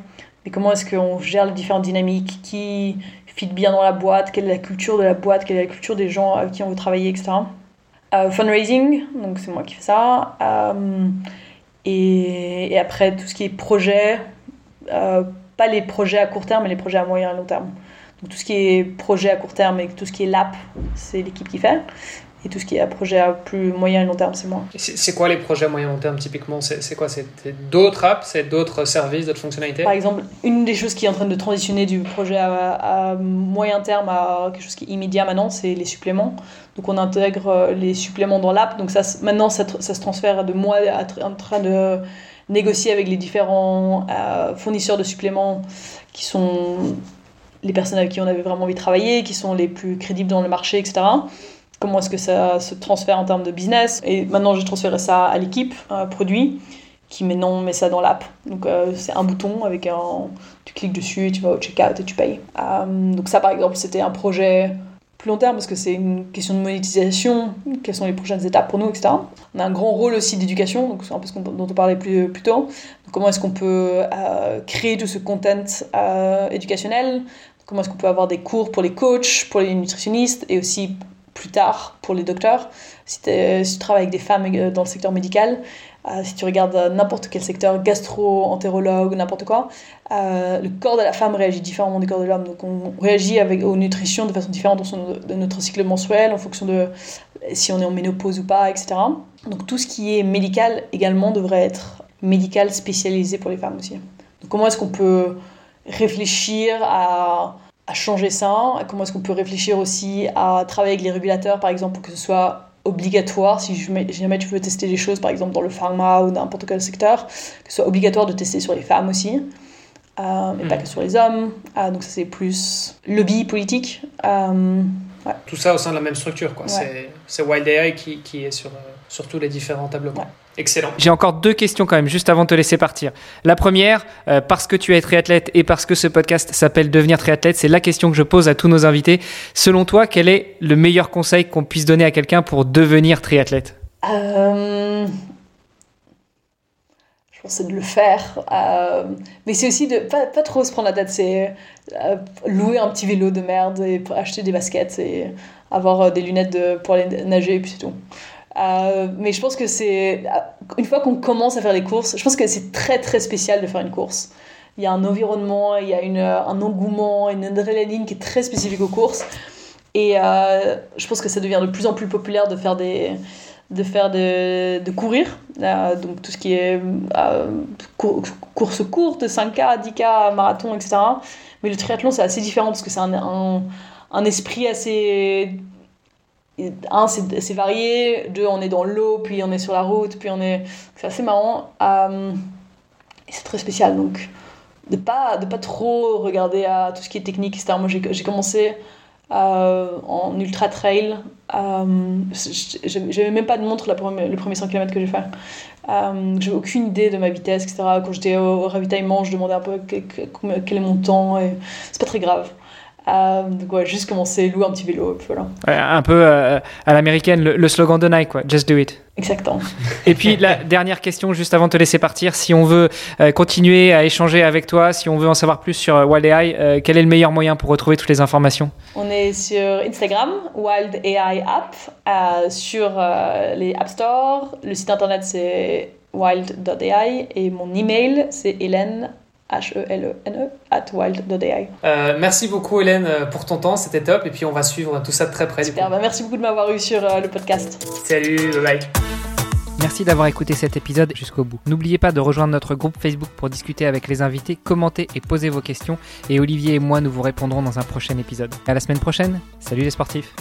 [SPEAKER 3] Et comment est-ce qu'on gère les différentes dynamiques? Qui fit bien dans la boîte? Quelle est la culture de la boîte? Quelle est la culture des gens avec qui on veut travailler, etc. Euh, fundraising, donc c'est moi qui fais ça. Euh, et, après, tout ce qui est projet, euh, pas les projets à court terme, mais les projets à moyen et long terme. Tout ce qui est projet à court terme et tout ce qui est l'app, c'est l'équipe qui fait. Et tout ce qui est à projet à plus moyen et long terme, c'est moi.
[SPEAKER 1] C'est quoi les projets à moyen et long terme typiquement? C'est quoi? C'est d'autres apps? C'est d'autres services, d'autres fonctionnalités?
[SPEAKER 3] Par exemple, une des choses qui est en train de transitionner du projet à, moyen terme à quelque chose qui est immédiat maintenant, c'est les suppléments. Donc on intègre euh, les suppléments dans l'app. Donc ça, maintenant, ça, ça, se transfère de moi à, en train de négocier avec les différents euh, fournisseurs de suppléments qui sont les personnes avec qui on avait vraiment envie de travailler, qui sont les plus crédibles dans le marché, etc comment est-ce que ça se transfère en termes de business. Et maintenant, j'ai transféré ça à l'équipe un produit qui maintenant met ça dans l'app. Donc euh, c'est un bouton avec un... Tu cliques dessus, tu vas au checkout et tu payes. Euh, donc ça par exemple c'était un projet plus long terme parce que c'est une question de monétisation, quelles sont les prochaines étapes pour nous, etc. On a un grand rôle aussi d'éducation, donc c'est un peu ce dont on parlait plus, plus tôt. Comment est-ce qu'on peut euh, créer tout ce content éducationnel? Comment est-ce qu'on peut avoir des cours pour les coachs, pour les nutritionnistes et aussi plus tard pour les docteurs. Si, tu travailles avec des femmes euh, dans le secteur médical, euh, si tu regardes euh, n'importe quel secteur, gastro-entérologue, n'importe quoi, le corps de la femme réagit différemment du corps de l'homme. Donc on réagit avec, aux nutritions de façon différente dans notre cycle mensuel, en fonction de si on est en ménopause ou pas, etc. Donc tout ce qui est médical également devrait être médical spécialisé pour les femmes aussi. Donc comment est-ce qu'on peut réfléchir à à changer ça Comment est-ce qu'on peut réfléchir aussi à travailler avec les régulateurs, par exemple, pour que ce soit obligatoire, si jamais tu veux tester des choses, par exemple dans le pharma ou n'importe quel secteur, que ce soit obligatoire de tester sur les femmes aussi, euh, et pas hmm. que sur les hommes. Ah, donc ça c'est plus lobby politique. Euh,
[SPEAKER 1] Tout ça au sein de la même structure, quoi. C'est Wild AI qui, qui est sur, euh, sur tous les différents tableaux. Excellent.
[SPEAKER 2] J'ai encore deux questions quand même, juste avant de te laisser partir. La première, euh, parce que tu es triathlète et parce que ce podcast s'appelle Devenir triathlète, c'est la question que je pose à tous nos invités. Selon toi, quel est le meilleur conseil qu'on puisse donner à quelqu'un pour devenir triathlète?
[SPEAKER 3] Euh, Je pense c'est de le faire. Euh, mais c'est aussi de pas, pas trop se prendre la tête. C'est louer un petit vélo de merde et acheter des baskets et avoir des lunettes de, pour aller nager et puis c'est tout. Euh, mais je pense que c'est. Une fois qu'on commence à faire des courses, je pense que c'est très très spécial de faire une course. Il y a un environnement, il y a une, un engouement, une adrénaline qui est très spécifique aux courses. Et euh, je pense que ça devient de plus en plus populaire de faire des de faire de, de courir euh, donc tout ce qui est course courte 5K 10K marathon etc mais le triathlon c'est assez différent parce que c'est un, un, un, esprit assez un, c'est varié, deux, on est dans l'eau, puis on est sur la route, puis on est. C'est assez marrant. Euh, c'est très spécial, donc de pas, de pas trop regarder à tout ce qui est technique, etc. Moi, j'ai commencé euh, en ultra trail. Euh, J'avais même pas de montre la le premier 100 km que j'ai fait. Euh, j'avais aucune idée de ma vitesse, etc. Quand j'étais au, ravitaillement, je demandais un peu quel est mon temps, et c'est pas très grave. Euh, donc ouais, juste commencer, louer un petit vélo, voilà.
[SPEAKER 2] un peu euh, à l'américaine, le, slogan de Nike, quoi. Just do it.
[SPEAKER 3] Exactement.
[SPEAKER 2] Et puis la dernière question, juste avant de te laisser partir, si on veut euh, continuer à échanger avec toi, si on veut en savoir plus sur Wild AI, quel est le meilleur moyen pour retrouver toutes les informations?
[SPEAKER 3] On est sur Instagram, Wild AI App, sur les App Store, le site internet c'est wild.ai et mon email c'est hélène H-E-L-E-N-E, at wild.ai.
[SPEAKER 1] Euh, merci beaucoup Hélène euh, pour ton temps, c'était top et puis on va suivre tout ça de très près.
[SPEAKER 3] Super, bah, merci beaucoup de m'avoir eu sur euh, le podcast.
[SPEAKER 1] Salut, bye bye.
[SPEAKER 2] Merci d'avoir écouté cet épisode jusqu'au bout. N'oubliez pas de rejoindre notre groupe Facebook pour discuter avec les invités, commenter et poser vos questions. Et Olivier et moi, nous vous répondrons dans un prochain épisode. À la semaine prochaine. Salut les sportifs.